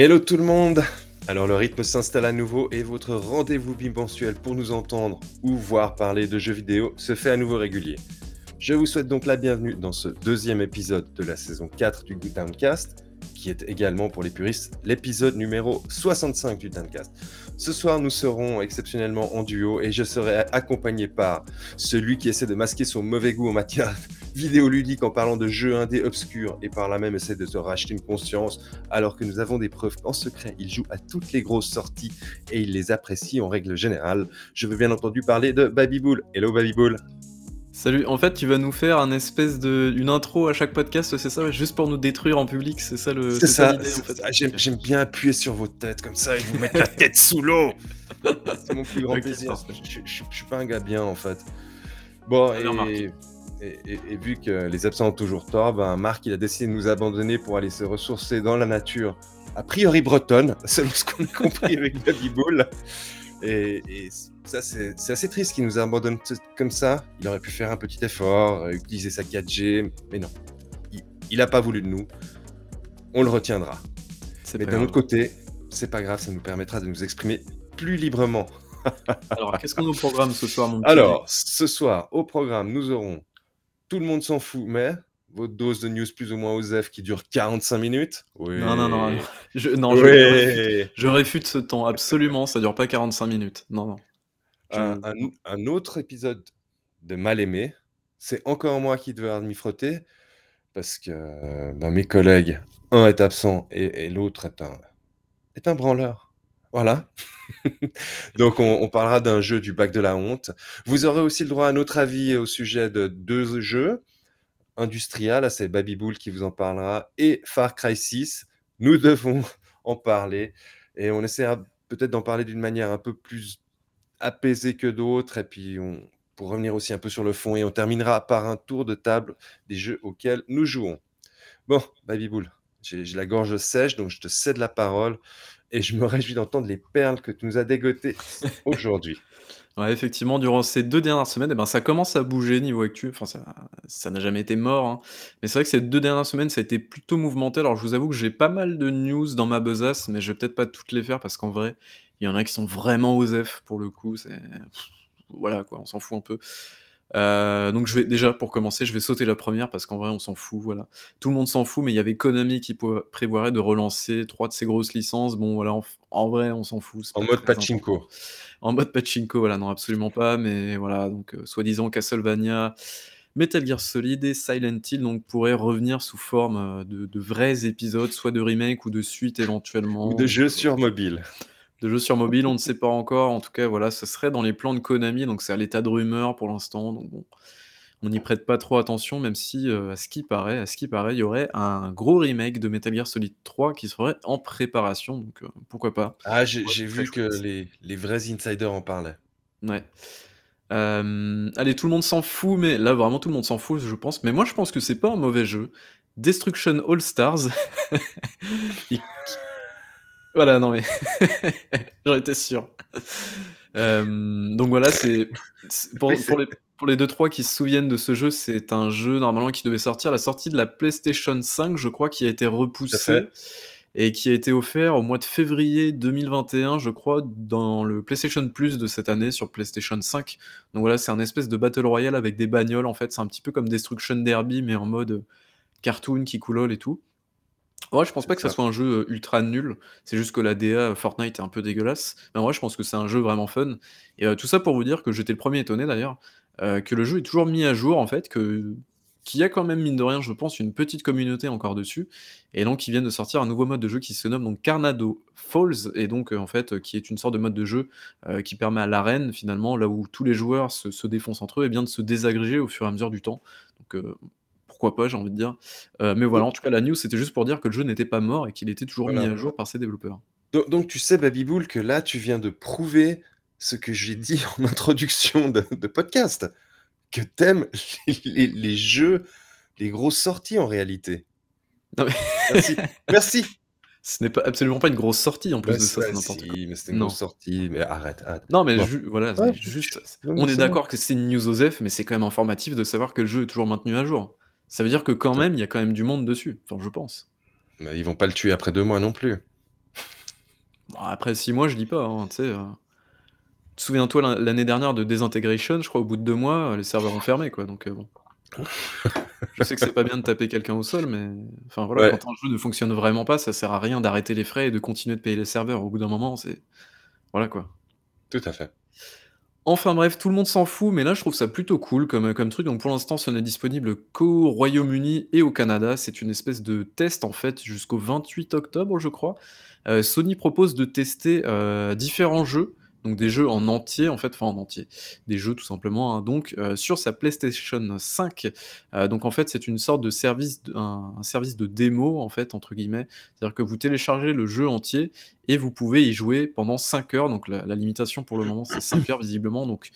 Hello tout le monde Alors le rythme s'installe à nouveau et votre rendez-vous bimensuel pour nous entendre ou voir parler de jeux vidéo se fait à nouveau régulier. Je vous souhaite donc la bienvenue dans ce deuxième épisode de la saison 4 du Good Downcast, qui est également pour les puristes l'épisode numéro 65 du Downcast. Ce soir, nous serons exceptionnellement en duo et je serai accompagné par celui qui essaie de masquer son mauvais goût en matière vidéoludique en parlant de jeux indés obscurs et par là même essaie de se racheter une conscience alors que nous avons des preuves qu'en secret, il joue à toutes les grosses sorties et il les apprécie en règle générale. Je veux bien entendu parler de Babybull. Hello Babybull Salut, en fait, tu vas nous faire un espèce de une intro à chaque podcast, c'est ça, juste pour nous détruire en public, c'est ça le. C'est ça. J'aime bien appuyer sur vos têtes comme ça et vous mettre la tête sous l'eau. c'est mon plus grand plaisir. Je, suis pas un gars bien en fait. Bon et, et, vu que les absents ont toujours tort, ben Marc il a décidé de nous abandonner pour aller se ressourcer dans la nature, a priori bretonne, c'est ce qu'on a compris avec Baby Ball. Et ça, c'est assez triste qu'il nous abandonne comme ça. Il aurait pu faire un petit effort, euh, utiliser sa 4G, mais non. Il n'a pas voulu de nous. On le retiendra. Mais d'un autre côté, c'est pas grave, ça nous permettra de nous exprimer plus librement. Alors, qu'est-ce qu'on a au programme ce soir, mon Alors, ce soir, au programme, nous aurons Tout le monde s'en fout, mais votre dose de news plus ou moins OSEF qui dure 45 minutes. Oui. Non, non, non. Je, non, je, réfute ce temps, absolument. Ça dure pas 45 minutes. Non, non. Un, autre épisode de Mal aimé. C'est encore moi qui devais m'y frotter parce que ben, mes collègues, un est absent et, l'autre est un, est un branleur. Voilà. Donc, on, on parlera d'un jeu du bac de la honte. Vous aurez aussi le droit à notre avis au sujet de deux jeux. Industrial, c'est Babybull qui vous en parlera, et Far Cry 6. Nous devons en parler et on essaiera peut-être d'en parler d'une manière un peu plus apaisée que d'autres. Et puis, on, pour revenir aussi un peu sur le fond, et on terminera par un tour de table des jeux auxquels nous jouons. Bon, Babybull, j'ai la gorge sèche, donc je te cède la parole et je me réjouis d'entendre les perles que tu nous as dégotées aujourd'hui. Ouais, effectivement, durant ces deux dernières semaines, eh ben, ça commence à bouger niveau actu. Enfin, ça n'a jamais été mort, hein. Mais c'est vrai que ces deux dernières semaines, ça a été plutôt mouvementé. Alors, je vous avoue que j'ai pas mal de news dans ma besace, mais je vais peut-être pas toutes les faire parce qu'en vrai, il y en a qui sont vraiment OSEF pour le coup. C'est voilà quoi, on s'en fout un peu. Euh, donc je vais déjà pour commencer, je vais sauter la première parce qu'en vrai on s'en fout, voilà. Tout le monde s'en fout, mais il y avait Konami qui prévoirait de relancer trois de ses grosses licences. Bon voilà, en, vrai on s'en fout. En mode pachinko. En mode pachinko, voilà, non absolument pas, mais voilà, donc euh, soi-disant Castlevania, Metal Gear Solid et Silent Hill donc pourraient revenir sous forme euh, de, vrais épisodes, soit de remake ou de suite éventuellement. Ou de jeux sur mobile de jeux sur mobile, on ne sait pas encore. En tout cas, voilà, ce serait dans les plans de Konami, donc c'est à l'état de rumeur pour l'instant. Donc bon, on n'y prête pas trop attention, même si euh, à ce qui paraît, à ce qui paraît, il y aurait un gros remake de Metal Gear Solid 3 qui serait en préparation. Donc euh, pourquoi pas Ah, j'ai vu que les, vrais insiders en parlaient. Ouais. Euh, allez, tout le monde s'en fout, mais là vraiment tout le monde s'en fout, je pense. Mais moi, je pense que c'est pas un mauvais jeu. Destruction All Stars, Voilà, non mais j'en étais sûr. Euh, donc voilà, c'est pour, les, pour les 2-3 qui se souviennent de ce jeu, c'est un jeu normalement qui devait sortir à la sortie de la PlayStation 5, je crois, qui a été repoussé et qui a été offert au mois de février 2021, je crois, dans le PlayStation Plus de cette année sur PlayStation 5. Donc voilà, c'est un espèce de Battle Royale avec des bagnoles en fait, c'est un petit peu comme Destruction Derby mais en mode cartoon qui coulole et tout. Ouais, je pense pas que ça soit un jeu ultra nul. C'est juste que la DA Fortnite est un peu dégueulasse. Mais en vrai, je pense que c'est un jeu vraiment fun. Et tout ça pour vous dire que j'étais le premier étonné d'ailleurs, que le jeu est toujours mis à jour en fait, que qu'il y a quand même mine de rien, je pense, une petite communauté encore dessus. Et donc ils viennent de sortir un nouveau mode de jeu qui se nomme donc Carnado Falls, et donc en fait qui est une sorte de mode de jeu qui permet à l'arène finalement, là où tous les joueurs se, se défoncent entre eux, et bien de se désagréger au fur et à mesure du temps. Donc pourquoi pas, j'ai envie de dire. Euh, mais voilà, en tout cas, la news, c'était juste pour dire que le jeu n'était pas mort et qu'il était toujours mis à jour par ses développeurs. Donc, tu sais, Babybull, que là, tu viens de prouver ce que j'ai dit en introduction de, podcast, que t'aimes les, les, jeux, les grosses sorties en réalité. Non mais... Merci. Merci. Ce n'est pas absolument pas une grosse sortie en plus de ça, c'est mais c'était une grosse sortie, mais arrête, Non, mais voilà, juste, on est d'accord que c'est une news OZEF, mais c'est quand même informatif de savoir que le jeu est toujours maintenu à jour. Ça veut dire que quand même, il y a quand même du monde dessus, enfin, je pense. Mais ils vont pas le tuer après deux mois non plus. Bon, après 6 mois, je dis pas, hein, sais, heu souviens-toi l'an l'année dernière de Disintegration, je crois au bout de 2 mois, les serveurs ont fermé, quoi, donc heu, bon. Je sais que c'est pas bien de taper quelqu'un au sol, mais enfin, voilà, Ouais. quand un jeu ne fonctionne vraiment pas, ça sert à rien d'arrêter les frais et de continuer de payer les serveurs. Au bout d'un moment, c'est voilà, quoi. Tout à fait. Enfin bref, tout le monde s'en fout, mais là, je trouve ça plutôt cool comme, heu, comme truc. Donc pour l'instant, ce n'est disponible qu'au Royaume-Uni et au Canada. C'est une espèce de test, en fait, jusqu'au 28 octobre, je crois. Heu, Sony propose de tester, heu, différents jeux, donc des jeux en entier, en fait, enfin en entier, des jeux tout simplement, hein, donc heu, sur sa PlayStation 5. Heu, donc en fait, c'est une sorte de service un service de «démo», en fait, entre guillemets. C'est-à-dire que vous téléchargez le jeu entier et vous pouvez y jouer pendant 5 heures. Donc la limitation pour le moment, c'est 5 heures visiblement. Donc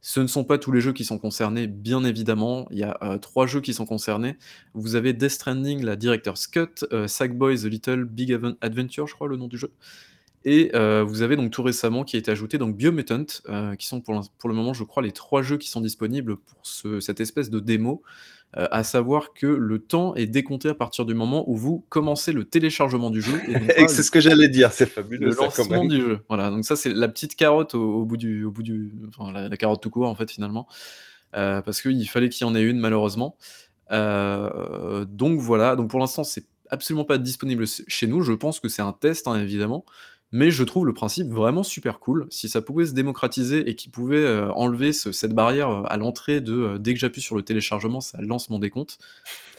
ce ne sont pas tous les jeux qui sont concernés, bien évidemment. Il y a, heu, 3 jeux qui sont concernés. Vous avez Death Stranding, la Director's Cut, heu, Sackboy: The Little Big Adventure, je crois le nom du jeu et heu, vous avez donc tout récemment qui a été ajouté donc Biomutant, heu, qui sont pour le moment, je crois, les 3 jeux qui sont disponibles pour ce cette espèce de démo. Heu, à savoir que le temps est décompté à partir du moment où vous commencez le téléchargement du jeu et c'est ce que j'allais dire, c'est fabuleux le ça quand lancement même. du jeu. Voilà, donc ça, c'est la petite carotte au au bout du au bout du enfin la la carotte tout court, en fait, finalement. Heu, parce qu'il fallait qu'il y en ait une malheureusement. Heu, donc voilà, donc pour l'instant, c'est absolument pas disponible chez nous. Je pense que c'est un test, hein, évidemment, mais je trouve le principe vraiment super cool. Si ça pouvait se démocratiser et qu'ils pouvaient, heu, enlever ce cette barrière, heu, à l'entrée de, heu, dès que j'appuie sur le téléchargement, ça lance mon décompte.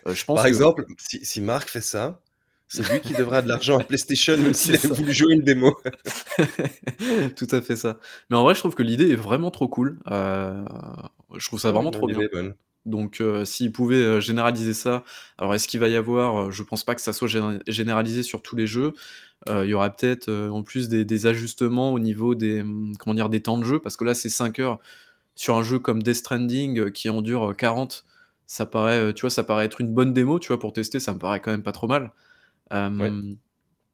Je pense Par que exemple, si si Marc fait ça, c'est lui qui devra de l'argent à PlayStation, même s'il a ça. voulu jouer une démo. Tout à fait ça. Mais en vrai, je trouve que l'idée est vraiment trop cool. Je trouve ça Ouais, vraiment trop bien. bonne. Donc heu, s'ils pouvaient, heu, généraliser ça alors est-ce qu'il va y avoir, heu je pense pas que ça soit géné généralisé sur tous les jeux. Heu, il y aura peut-être, en plus des des ajustements au niveau des, comment dire? Des temps de jeu parce que là, c'est 5 heures sur un jeu comme Death Stranding, qui en dure, heu, 40. Ça paraît, tu vois, ça paraît être une bonne démo, tu vois? Pour tester, ça me paraît quand même pas trop mal. Ouais.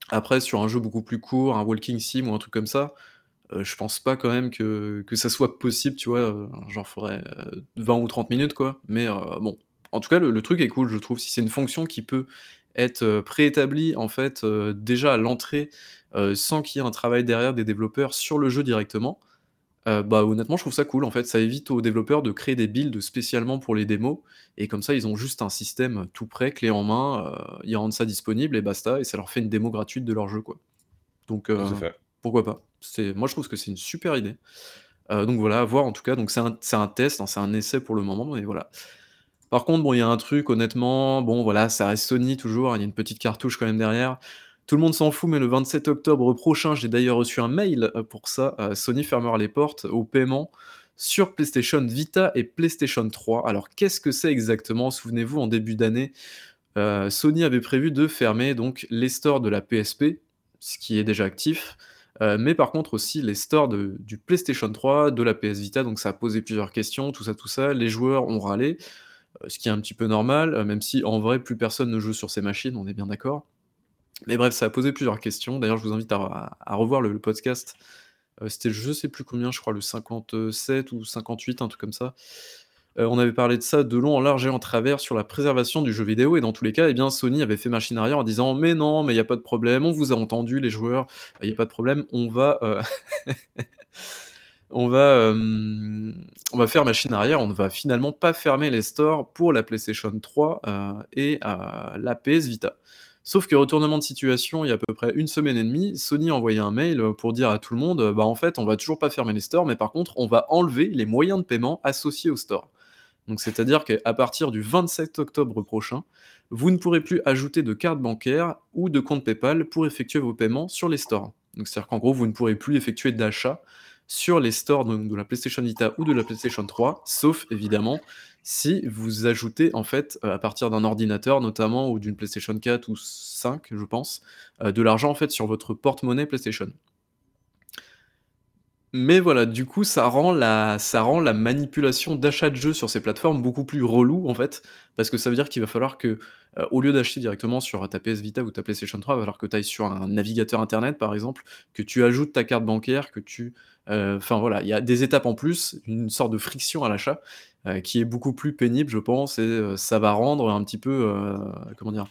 Après sur un jeu beaucoup plus court, un walking sim ou un truc comme ça, heu, je pense pas quand même que que ça soit possible, tu vois? Heu, genre faudrait, heu, 20 ou 30 minutes, quoi. Mais heu, bon, en tout cas, le le truc est cool, je trouve. Si c'est une fonction qui peut être, préétablie, en fait, déjà à l'entrée, sans qu'il y ait un travail derrière des développeurs sur le jeu directement, bah, honnêtement, je trouve ça cool, en fait. Ça évite aux développeurs de créer des builds spécialement pour les démos et comme ça, ils ont juste un système tout prêt, clé en main, ils rendent ça disponible et basta et ça leur fait une démo gratuite de leur jeu, quoi. Donc pourquoi pas? Moi, je trouve que c'est une super idée. Heu, donc voilà, à voir en tout cas. Donc c'est un test, hein, c'est un essai pour le moment, mais voilà. Par contre, bon, il y a un truc honnêtement, bon, voilà, ça reste Sony toujours, hein, il y a une petite cartouche quand même derrière. Tout le monde s'en fout, mais le 27 octobre prochain, j'ai d'ailleurs reçu un mail, heu, pour ça, heu, Sony fermera les portes au paiement sur PlayStation Vita et PlayStation 3. Alors qu'est-ce que c'est exactement? Souvenez-vous, en début d'année, Sony avait prévu de fermer donc les stores de la PSP, ce qui est déjà actif, heu, mais par contre aussi les stores du PlayStation 3, de la PS Vita, donc ça a posé plusieurs questions, tout ça, tout ça. Les joueurs ont râlé, heu, ce qui est un petit peu normal, heu, même si en vrai plus personne ne joue sur ces machines, on est bien d'accord. Mais bref, ça a posé plusieurs questions. D'ailleurs, je vous invite à revoir le podcast. C'était je sais plus combien, je crois le 57 ou 58, un truc comme ça. Heu, on avait parlé de ça de long, en large et en travers sur la préservation du jeu vidéo et dans tous les cas, eh bien, Sony avait fait machine arrière en disant: «Mais non, mais il y a pas de problème, on vous a entendu les joueurs, il y a pas de problème, on va, va, hem, on va faire machine arrière, on ne va finalement pas fermer les stores pour la PlayStation 3, heu et la PS Vita». Sauf que retournement de situation, il y a à peu près 1 semaine et demie, Sony a envoyé un mail, pour dire à tout le monde, «Bah, en fait, on va toujours pas fermer les stores, mais par contre, on va enlever les moyens de paiement associés aux stores». Donc c'est-à-dire qu'à partir du 27 octobre prochain, vous ne pourrez plus ajouter de carte bancaire ou de compte PayPal pour effectuer vos paiements sur les stores. Donc c'est-à-dire qu'en gros, vous ne pourrez plus effectuer d'achat sur les stores de la PlayStation Vita ou de la PlayStation 3, sauf évidemment si vous ajoutez en fait, heu, à partir d'un ordinateur notamment ou d'une PlayStation 4 ou 5, je pense, heu, de l'argent en fait sur votre porte-monnaie PlayStation. Mais voilà, du coup, ça rend la manipulation d'achat de jeux sur ces plateformes beaucoup plus relou, en fait. Parce que ça veut dire qu'il va falloir que, heu, au lieu d'acheter directement sur ta PS Vita ou ta PlayStation 3, il va falloir que tu ailles sur un navigateur internet, par exemple, que tu ajoutes ta carte bancaire, que tu, heu, enfin voilà, il y a des étapes en plus, une sorte de friction à l'achat, heu, qui est beaucoup plus pénible, je pense et ça va rendre un petit peu, comment dire?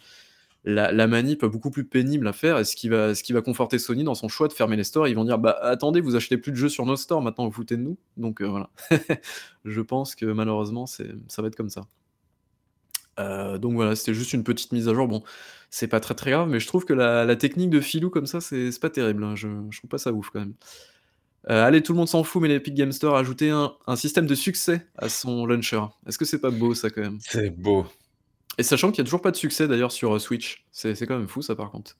La, la manip beaucoup plus pénible à faire et ce qui, va, conforter Sony dans son choix de fermer les stores. Ils vont dire Bah attendez, vous achetez plus de jeux sur nos stores, maintenant vous foutez de nous. Donc euh, voilà. je pense que malheureusement, ça va être comme ça. Euh, donc voilà, c'était juste une petite mise à jour. Bon, c'est pas très très grave, mais je trouve que la, technique de filou comme ça, c'est pas terrible. Hein. Je, je, trouve pas ça ouf quand même. Euh, allez, tout le monde s'en fout, mais l'Epic Game Store a ajouté un, un, système de succès à son launcher. Est-ce que c'est pas beau ça quand même? C'est beau. Et sachant qu'il y a toujours pas de succès d'ailleurs sur euh, Switch. C'est quand même fou ça par contre.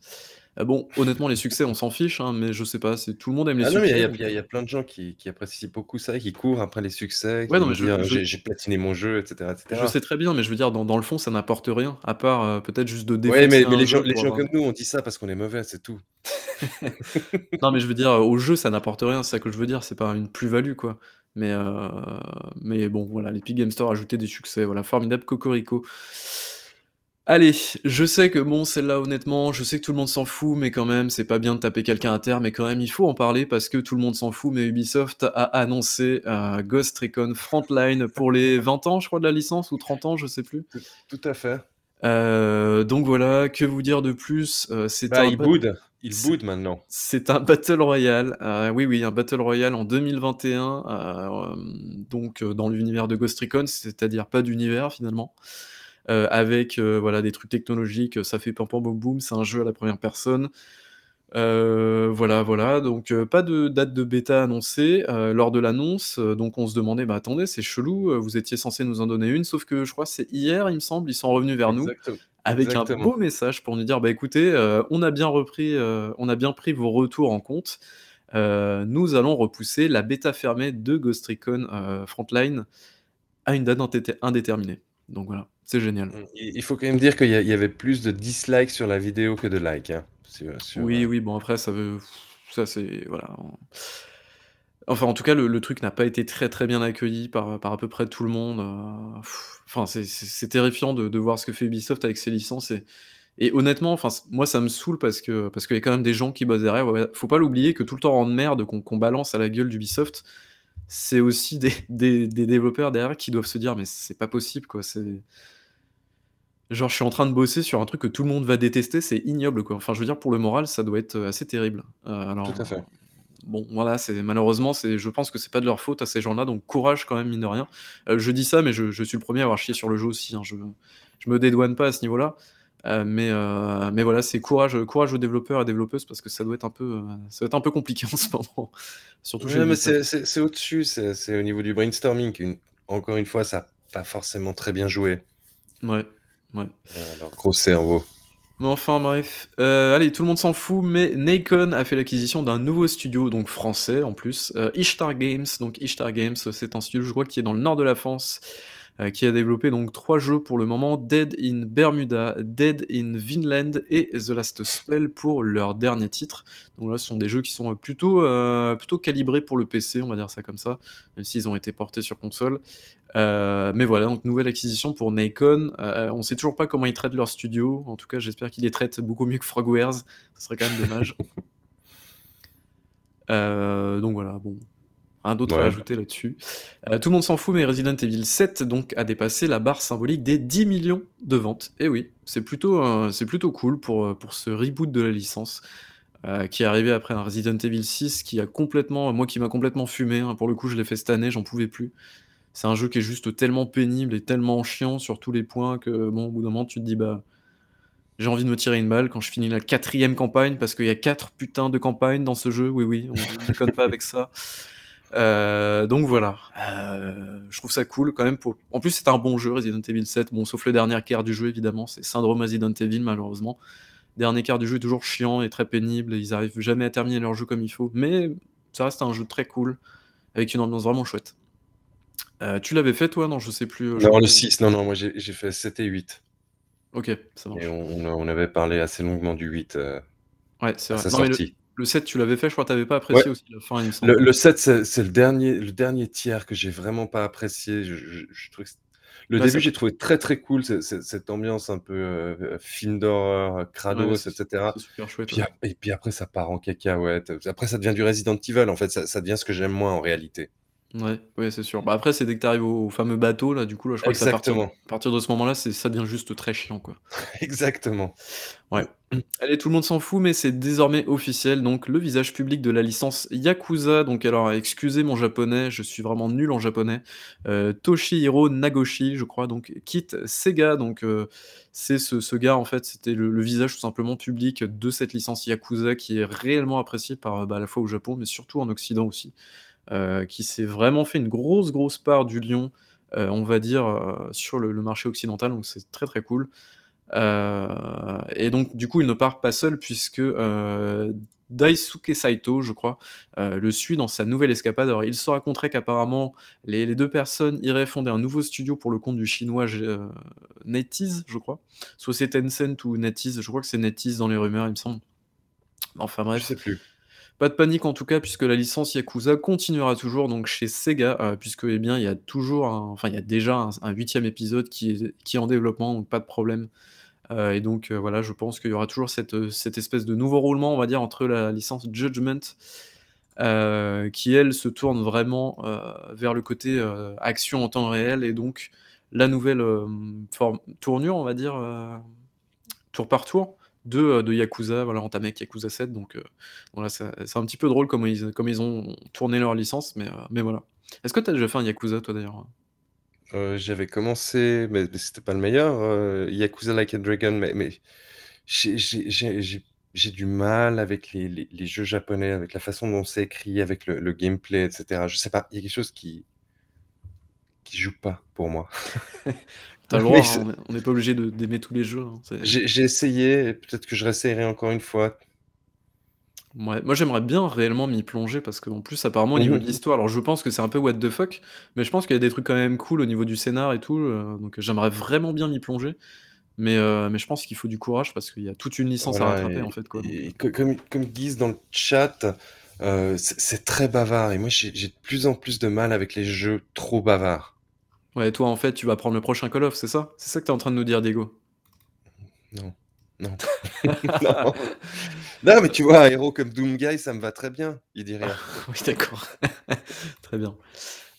Euh, bon, honnêtement, les succès, on s'en fiche, hein, mais je sais pas, c'est tout le monde aime les Ah non, succès. il y, a- y a plein de gens qui, qui apprécient beaucoup ça, qui courent après les succès, qui Ouais, non, vont mais je, dire je- j'ai j'ai platiné mon jeu, etc., etc. je sais très bien, mais je veux dire, dans, dans le fond, ça n'apporte rien, à part euh, peut-être juste de Ouais, défoncer mais, mais un les gens, jeu les pour gens avoir. comme nous, on dit ça parce qu'on est mauvais, c'est tout. Non, mais je veux dire, euh, au jeu, ça n'apporte rien, c'est ça que je veux dire, c'est pas une plus-value, quoi. Mais, euh, mais bon, voilà, l'Epic Game Store a ajouté des succès, voilà, formidable Cocorico. Allez, je sais que bon, celle-là, honnêtement, je sais que tout le monde s'en fout, mais quand même, c'est pas bien de taper quelqu'un à terre, mais quand même, il faut en parler parce que tout le monde s'en fout. Mais Ubisoft a annoncé euh, Ghost Recon Frontline pour les 20 ans, je crois, de la licence, ou 30 ans, je sais plus. Tout, tout à fait. Euh, donc voilà, que vous dire de plus C'est Bah, un il ba- boude. Il boude maintenant. c'est un Battle Royale, euh, oui, oui, un Battle Royale en 2021, euh, donc euh, dans l'univers de Ghost Recon, c'est-à-dire pas d'univers finalement, avec voilà, des trucs technologiques, ça fait pam pam boum boum, c'est un jeu à la première personne. Voilà, voilà, donc pas de date de bêta annoncée lors de l'annonce, donc on se demandait, bah attendez, c'est chelou, vous étiez censé nous en donner une, sauf que je crois que c'est hier, il me semble, ils sont revenus vers nous Exactement. avec un beau message pour nous dire bah écoutez, euh, on a bien repris, euh, on a bien pris vos retours en compte. Euh, nous allons repousser la bêta fermée de Ghost Recon Frontline à une date indé- indéterminée. Donc voilà, c'est génial. Il il faut quand même dire qu'il y, avait plus de dislikes sur la vidéo que de likes. hein, sur- sur, Oui, oui, bon après ça veut, ça c'est voilà. Enfin, en tout cas, le, truc n'a pas été très très bien accueilli par, à peu près tout le monde. euh, Enfin, c'est- terrifiant de, voir ce que fait Ubisoft avec ses licences. Et, honnêtement, moi, ça me saoule parce que parce qu'il y a quand même des gens qui bossent derrière. Faut pas l'oublier que tout le temps en merde qu'on balance à la gueule d'Ubisoft, c'est aussi des, développeurs derrière qui doivent se dire mais c'est pas possible quoi. Genre je suis en train de bosser sur un truc que tout le monde va détester, c'est ignoble quoi. Enfin, je veux dire pour le moral, ça doit être assez terrible. Euh. Tout à fait. Bon, voilà, c'est malheureusement, c'est, je pense que c'est pas de leur faute à ces gens-là, donc courage quand même, mine de rien. Euh, je dis ça, mais je, je suis le premier à avoir chié sur le jeu aussi. hein, je, je me dédouane pas à ce niveau-là. Euh, mais, euh, mais voilà, c'est courage, courage aux développeurs et développeuses parce que ça doit être un peu, ça doit être un peu compliqué en ce moment. Surtout Ouais, mais c'est au-dessus, c'est c'est au niveau du brainstorming. encore une fois, ça n'a pas forcément très bien joué. Ouais, ouais. Leur gros cerveau. Mais enfin, bref. Euh, allez, tout le monde s'en fout, mais Nacon a fait l'acquisition d'un nouveau studio, donc français en plus, euh, Ishtar Games. Donc Ishtar Games, c'est un studio, je crois, qui est dans le nord de la France, euh, qui a développé donc trois jeux pour le moment Dead in Bermuda, Dead in Vinland et The Last Spell pour leur dernier titre. Donc là, ce sont des jeux qui sont plutôt, euh, plutôt calibrés pour le PC, on va dire ça comme ça, même s'ils ont été portés sur console. Euh, mais voilà, donc nouvelle acquisition pour Nacon. Euh, on sait toujours pas comment ils traitent leur studio. En tout cas, j'espère qu'ils les traitent beaucoup mieux que Frogwares. Ce serait quand même dommage. Euh, donc voilà, bon. Un d'autre à Ouais. ajouter là-dessus. Euh, tout le monde s'en fout, mais Resident Evil 7 donc, a dépassé la barre symbolique des 10 millions de ventes. Et oui, c'est plutôt, euh, c'est plutôt cool pour, pour ce reboot de la licence. euh, qui est arrivé après un Resident Evil 6 qui a complètement, moi qui m'a complètement fumé, hein. pour le coup je l'ai fait cette année, j'en pouvais plus. C'est un jeu qui est juste tellement pénible et tellement chiant sur tous les points que, bon, au bout d'un moment, tu te dis, bah, j'ai envie de me tirer une balle quand je finis la quatrième campagne, parce qu'il y a quatre putains de campagnes dans ce jeu. Oui, oui, on ne déconne pas avec ça. Euh, donc voilà, Euh, je trouve ça cool quand même. Pour... En plus, c'est un bon jeu, Resident Evil 7. Bon, sauf le dernier quart du jeu, évidemment, c'est Syndrome Resident Evil, malheureusement. Dernier quart du jeu est toujours chiant et très pénible. Et ils arrivent jamais à terminer leur jeu comme il faut. Mais ça reste un jeu très cool, avec une ambiance vraiment chouette. Euh, tu l'avais fait toi? Non, je sais plus. Non, le que- 6, non, non, moi j'ai fait 7 et 8. Ok, ça marche. Et on, avait parlé assez longuement du 8 euh, Ouais, c'est à vrai. sa Non, mais le, sortie. Le 7, tu l'avais fait, je crois que t'avais pas apprécié aussi la fin, il me semble. Le, le 7, c'est le dernier, le dernier tiers que j'ai vraiment pas apprécié. Je, je- je trouvais que c'est- le Bah, début, j'ai trouvé très très cool cette ambiance un peu euh, film d'horreur, Ouais, Kratos, etc. super chouette. Puis, ouais. ap- et puis après, ça part en cacahuète. Après, ça devient du Resident Evil. En fait, ça, ça devient ce que j'aime moins en réalité. Ouais, ouais, c'est sûr. Bah, après, c'est dès que tu arrives au fameux bateau là, du coup, là, je crois que c'est à partir Exactement. à partir de ce moment-là, c'est ça devient juste très chiant, quoi. Exactement. Ouais. Allez, tout le monde s'en fout, mais c'est désormais officiel, donc le visage public de la licence Yakuza, donc alors excusez mon japonais, je suis vraiment nul en japonais, heu, Toshihiro Nagoshi, je crois, donc quitte Sega, donc heu, c'est ce ce gars, en fait, c'était le le visage tout simplement public de cette licence Yakuza qui est réellement appréciée par, bah, à la fois au Japon, mais surtout en Occident aussi, qui s'est vraiment fait une grosse, grosse part du lion, heu, on va dire, heu, sur le marché occidental, donc c'est très, très cool. Et donc du coup, il ne part pas seul puisque, Daisuke Saito, je crois, le suit dans sa nouvelle escapade. Alors il se raconterait qu'apparemment les 2 personnes iraient fonder un nouveau studio pour le compte du chinois heu, NetEase, je crois. Soit c'est Tencent ou NetEase, je crois que c'est NetEase dans les rumeurs, il me semble. Enfin Je bref, sais plus. Pas de panique en tout cas puisque la licence Yakuza continuera toujours donc chez Sega, heu, puisque, eh bien, il y a toujours un enfin il y a déjà un 8e épisode qui est qui est en développement, donc pas de problème. Heu et donc heu, voilà, je pense qu'il y aura toujours cette, cette espèce de nouveau roulement, on va dire, entre la licence Judgment, qui elle se tourne vraiment, vers le côté, action en temps réel et donc la nouvelle, forme tournure, on va dire, tour par tour de, de Yakuza, voilà, entamé avec Yakuza 7 donc voilà, c'est un petit peu drôle comment ils comment ils ont tourné leur licence mais mais voilà. Est-ce que tu as déjà fait un Yakuza toi d'ailleurs? Heu, j'avais commencé, mais mais c'était pas le meilleur, heu, Yakuza Like a Dragon, mais mais j'ai du mal avec les les les jeux japonais, avec la façon dont c'est écrit, avec le le gameplay et cetera. Je sais pas, il y a quelque chose qui qui joue pas pour moi. Le droit, hein, on est on n'est pas obligé de d'aimer tous les jeux, hein, j'ai essayé et peut-être que je réessayerai encore une fois. Moi j'aimerais bien réellement m'y plonger parce qu'en plus apparemment au niveau de mh. l'histoire, alors je pense que c'est un peu what the fuck, mais je pense qu'il y a des trucs quand même cool au niveau du scénar et tout, heu, donc j'aimerais vraiment bien m'y plonger, mais heu, mais je pense qu'il faut du courage parce qu'il y a toute une licence à Voilà rattraper en et fait quoi donc co comme comme disent dans le chat, c'est c'est très bavard et moi j'ai j'ai de plus en plus de mal avec les jeux trop bavards. Ouais, toi en fait tu vas prendre le prochain Call of, c'est ça? C'est ça que tu es en train de nous dire Diego? Non, non, non. Non, mais tu vois, un héros comme Doomguy, ça me va très bien, il dit rien. Oui d'accord, très bien.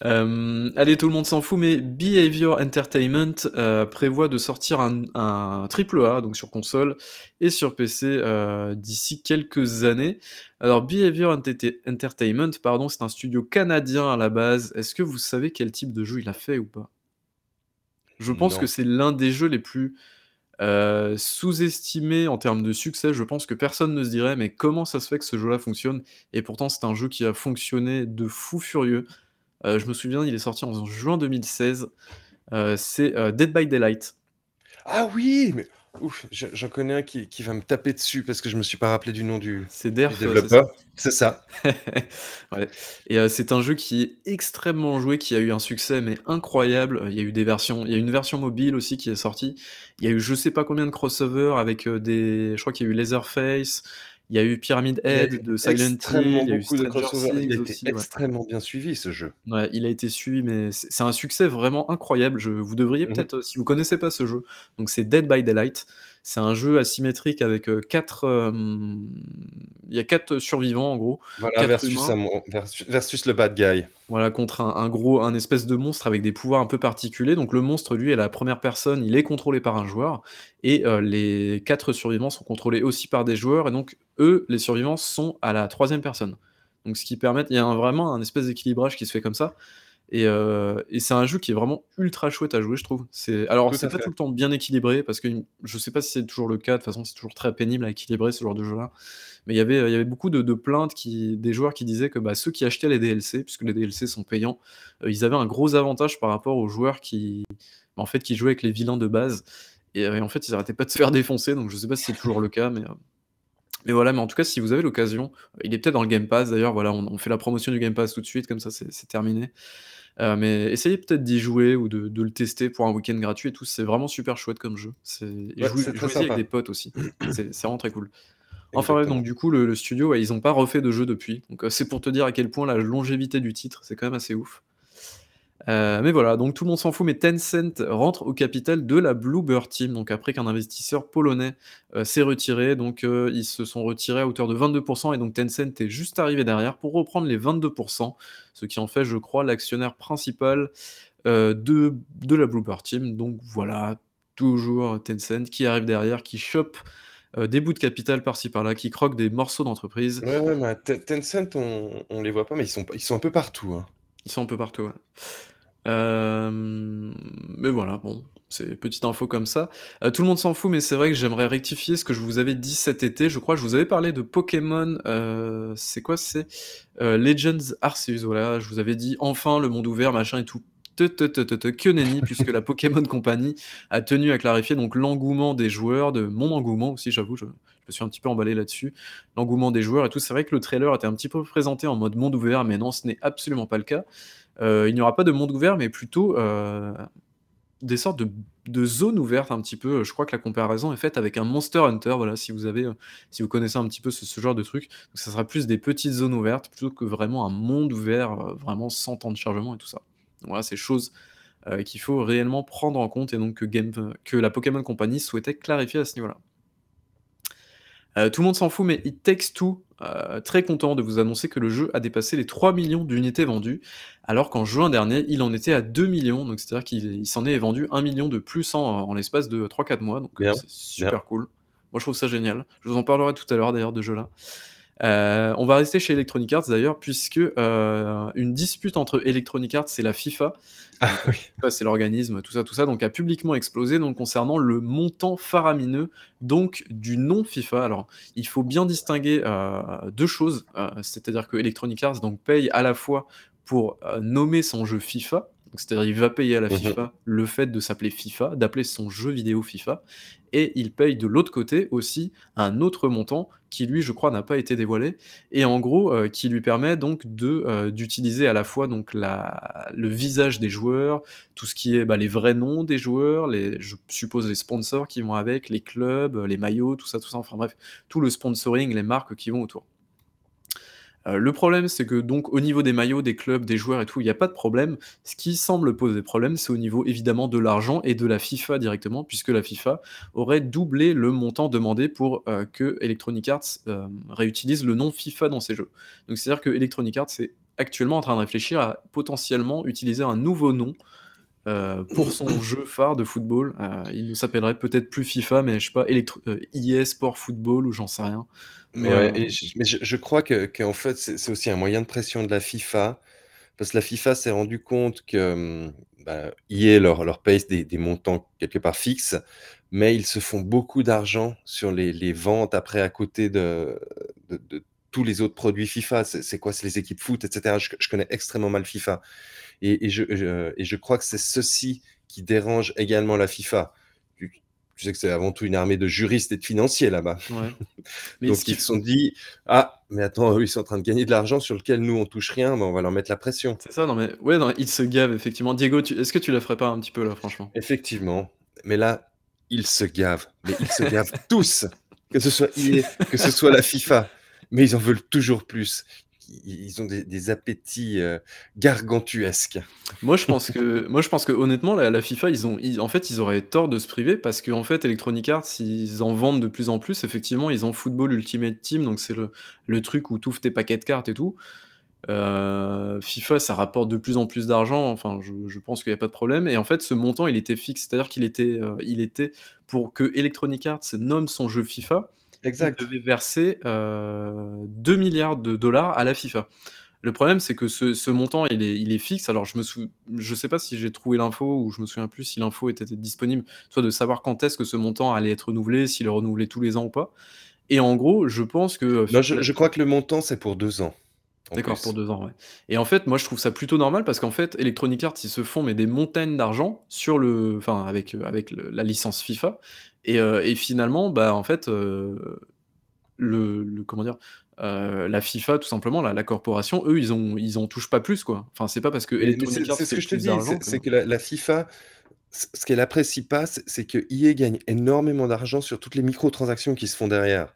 Hem, allez, tout le monde s'en fout, mais Behaviour Entertainment, heu, prévoit de sortir un triple A, donc sur console et sur PC, heu, d'ici quelques années. Alors Entertai Entertainment, pardon, c'est un studio canadien à la base. Est-ce que vous savez quel type de jeu il a fait ou pas? Je pense que c'est l'un des jeux les plus, sous-estimés en termes de succès. Je pense que personne ne se dirait: «Mais comment ça se fait que ce jeu-là fonctionne?» et pourtant c'est un jeu qui a fonctionné de fou furieux. Heu, je me souviens, il est sorti en juin 2016, heu, c'est, heu, Dead by Daylight. Ah oui! Mais ouf, je j'en connais un qui qui va me taper dessus parce que je me suis pas rappelé du nom du C'est du Derf, heu, c'est développeur. C'est ça. Ouais et c'est un jeu qui est extrêmement joué, qui a eu un succès mais incroyable. Il y a eu des versions il y a une version mobile aussi qui est sortie. Il y a eu je sais pas combien de crossover avec, des je crois qu'il y a eu Leatherface, il y a eu Pyramid Head de Silent Hill, il y a eu Stranger. Il a été aussi, ouais. extrêmement bien suivi ce jeu. Ouais, il a été suivi, mais c'est un succès vraiment incroyable. Je vous devriez Mmh mh. peut-être, heu, si vous connaissez pas ce jeu, donc c'est Dead by Daylight. C'est un jeu asymétrique avec, 4, hem, il y a 4 survivants en gros, Voilà 4 versus un le bad guy. voilà, contre un un gros un espèce de monstre avec des pouvoirs un peu particuliers. Donc le monstre, lui, à la 1re personne, il est contrôlé par un joueur et heu, les 4 survivants sont contrôlés aussi par des joueurs et donc eux, les survivants, sont à la 3e personne. Donc ce qui permet il y a un vraiment un espèce d'équilibrage qui se fait comme ça et heu et c'est un jeu qui est vraiment ultra chouette à jouer, je trouve. C'est alors c'est pas tout le temps bien équilibré parce que, je sais pas si c'est toujours le cas, de toute façon, c'est toujours très pénible à équilibrer ce genre de jeu-là. Mais il y avait, il y avait beaucoup de de plaintes qui des joueurs qui disaient que, bah, ceux qui achetaient les DLC, puisque les DLC sont payants, heu, ils avaient un gros avantage par rapport aux joueurs qui, bah, en fait, qui jouaient avec les vilains de base et heu et en fait, ils arrêtaient pas de se faire défoncer, donc je sais pas si c'est toujours le cas, mais mais voilà, mais en tout cas, si vous avez l'occasion, il est peut-être dans le Game Pass d'ailleurs, voilà, on on fait la promotion du Game Pass tout de suite, comme ça c'est terminé. Heu, mais essayez peut-être d'y jouer ou de de le tester pour un week-end gratuit et tout, c'est vraiment super chouette comme jeu. C'est et Ouais, jouez-y avec des potes aussi. C'est vraiment très cool. Enfin ouais, donc du coup, le le studio, ouais, ils ont pas refait de jeu depuis, donc heu, c'est pour te dire à quel point la longévité du titre, c'est quand même assez ouf. Heu, mais voilà, donc tout le monde s'en fout, mais Tencent rentre au capital de la Bloober Team, donc après qu'un investisseur polonais, heu, s'est retiré, donc heu, ils se sont retirés à hauteur de 22% et donc Tencent est juste arrivé derrière pour reprendre les 22% ce qui en fait, je crois, l'actionnaire principal, de de la Bloober Team. Donc voilà, toujours Tencent qui arrive derrière, qui chope, des bouts de capital par-ci par-là, qui croque des morceaux d'entreprise. Ouais, ouais, mais Ten Tencent, on on les voit pas, mais ils sont ils sont un peu partout, hein. Ils sont un peu partout, ouais. Hem, mais voilà, bon, c'est petite info comme ça. Heu, tout le monde s'en fout, mais c'est vrai que j'aimerais rectifier ce que je vous avais dit cet été. Je crois que je vous avais parlé de Pokémon, heu, c'est quoi? C'est, heu, Legends Arceus, voilà. Je vous avais dit: «Enfin le monde ouvert, machin et tout». Que nenni puisque la Pokémon Company a tenu à clarifier donc l'engouement des joueurs, de mon engouement aussi, j'avoue, je me suis un petit peu emballé là-dessus. L'engouement des joueurs et tout. C'est vrai que le trailer était un petit peu présenté en mode monde ouvert, mais non, ce n'est absolument pas le cas. Heu, il n'y aura pas de monde ouvert, mais plutôt, heu, des sortes de zones ouvertes un petit peu. Je crois que la comparaison est faite avec un Monster Hunter, voilà, si vous avez, si vous connaissez un petit peu ce genre de truc. Donc ça sera plus des petites zones ouvertes plutôt que vraiment un monde ouvert, heu, vraiment sans temps de chargement et tout ça. Voilà, c'est chose, heu, qu'il faut réellement prendre en compte et donc que Game que la Pokémon Company souhaitait clarifier à ce niveau-là. Heu, tout le monde s'en fout, mais It Takes Two, heu, très content de vous annoncer que le jeu a dépassé les 3 millions d'unités vendues, alors qu'en juin dernier, il en était à 2 millions. Donc c'est-à-dire qu'il il s'en est vendu 1 million de plus en en l'espace de 3-4 mois, donc c'est bien. super cool. Moi, je trouve ça génial. Je vous en parlerai tout à l'heure d'ailleurs de ce jeu-là. Heu, on va rester chez Electronic Arts d'ailleurs puisque, heu, une dispute entre Electronic Arts et la FIFA, Ah oui. FIFA c'est l'organisme, tout ça, tout ça, donc a publiquement explosé donc concernant le montant faramineux donc du nom FIFA. Alors, il faut bien distinguer, heu, 2 choses, c'est-à-dire que Electronic Arts donc paye à la fois pour, nommer son jeu FIFA, c'est-à-dire il va payer à la Mmh FIFA le fait de s'appeler FIFA, d'appeler son jeu vidéo FIFA et il paye de l'autre côté aussi un autre montant qui lui, je crois, n'a pas été dévoilé et en gros, heu, qui lui permet donc de, heu, d'utiliser à la fois donc la le visage des joueurs, tout ce qui est, bah, les vrais noms des joueurs, les je suppose les sponsors qui vont avec, les clubs, les maillots, tout ça, tout ça, enfin bref, tout le sponsoring, les marques qui vont autour. Heu, le problème, c'est que donc au niveau des maillots, des clubs, des joueurs et tout, il y a pas de problème. Ce qui semble poser problème, c'est au niveau évidemment de l'argent et de la FIFA directement, puisque la FIFA aurait doublé le montant demandé pour, heu, que Electronic Arts, hem, réutilise le nom FIFA dans ses jeux. Donc c'est-à-dire que Electronic Arts est actuellement en train de réfléchir à potentiellement utiliser un nouveau nom, heu, pour son jeu phare de football. Heu, il ne s'appellerait peut-être plus FIFA, mais je sais pas, Electro heu, EA Sport Football ou j'en sais rien. Mais, Ouais et je mais je je crois que qu'en fait, c'est aussi un moyen de pression de la FIFA, parce que la FIFA s'est rendu compte que, mmh, bah, EA leur leur paye des des montants quelque part fixes, mais ils se font beaucoup d'argent sur les les ventes après à côté de de de tous les autres produits FIFA. C'est quoi? C'est les équipes foot et cetera. Je je connais extrêmement mal FIFA et et je je et je crois que c'est ceci qui dérange également la FIFA. Tu tu sais que c'est avant tout une armée de juristes et de financiers là-bas. ouais. Mais Donc ils se sont dit: «Ah, mais attends, eux, ils sont en train de gagner de l'argent sur lequel nous on touche rien, bah, on va leur mettre la pression». C'est ça, non mais ouais, non, il se gave effectivement. Diego, tu est-ce que tu la ferais pas un petit peu là, franchement? Effectivement, mais là, ils se gavent, mais ils se gavent tous, que ce soit EA, que ce soit la FIFA, mais ils en veulent toujours plus. Ils ont des appétits, heu, gargantuesques. Moi, je pense que moi, je pense que honnêtement, la FIFA, ils ont en fait, ils auraient tort de se priver parce qu'en fait, Electronic Arts, ils en vendent de plus en plus. Effectivement, ils ont Football Ultimate Team, donc c'est le truc où tu ouvres tes paquets de cartes et tout. Heu, FIFA, ça rapporte de plus en plus d'argent, enfin, je pense qu'il y a pas de problème et en fait, ce montant, il était fixe, c'est-à-dire qu'il était, heu, il était pour que Electronic Arts nomme son jeu FIFA, Exact. devait verser, heu, 2 000 000 $ à la FIFA. Le problème, c'est que ce ce montant, il est il est fixe. Alors je sou je sais pas si j'ai trouvé l'info ou je me souviens plus si l'info était disponible, soit de savoir quand est-ce que ce montant allait être renouvelé, s'il est renouvelé tous les ans ou pas et en gros, je pense que, Non, je FIFA je crois que le montant, c'est pour 2 ans, D'accord, pour. 2 ans, ouais. Et en fait, moi, je trouve ça plutôt normal parce qu'en fait, Electronic Arts, ils se font mais des montagnes d'argent sur le enfin, avec, avec le la licence FIFA et heu et finalement, bah, en fait, heu, le le comment dire? Heu, la FIFA, tout simplement, la la corporation, eux, ils ont ils en touchent pas plus, quoi. Enfin, c'est pas parce que c'est ce que je te dis, c'est que la la FIFA, ce qu'elle apprécie pas, c'est que EA gagne énormément d'argent sur toutes les microtransactions qui se font derrière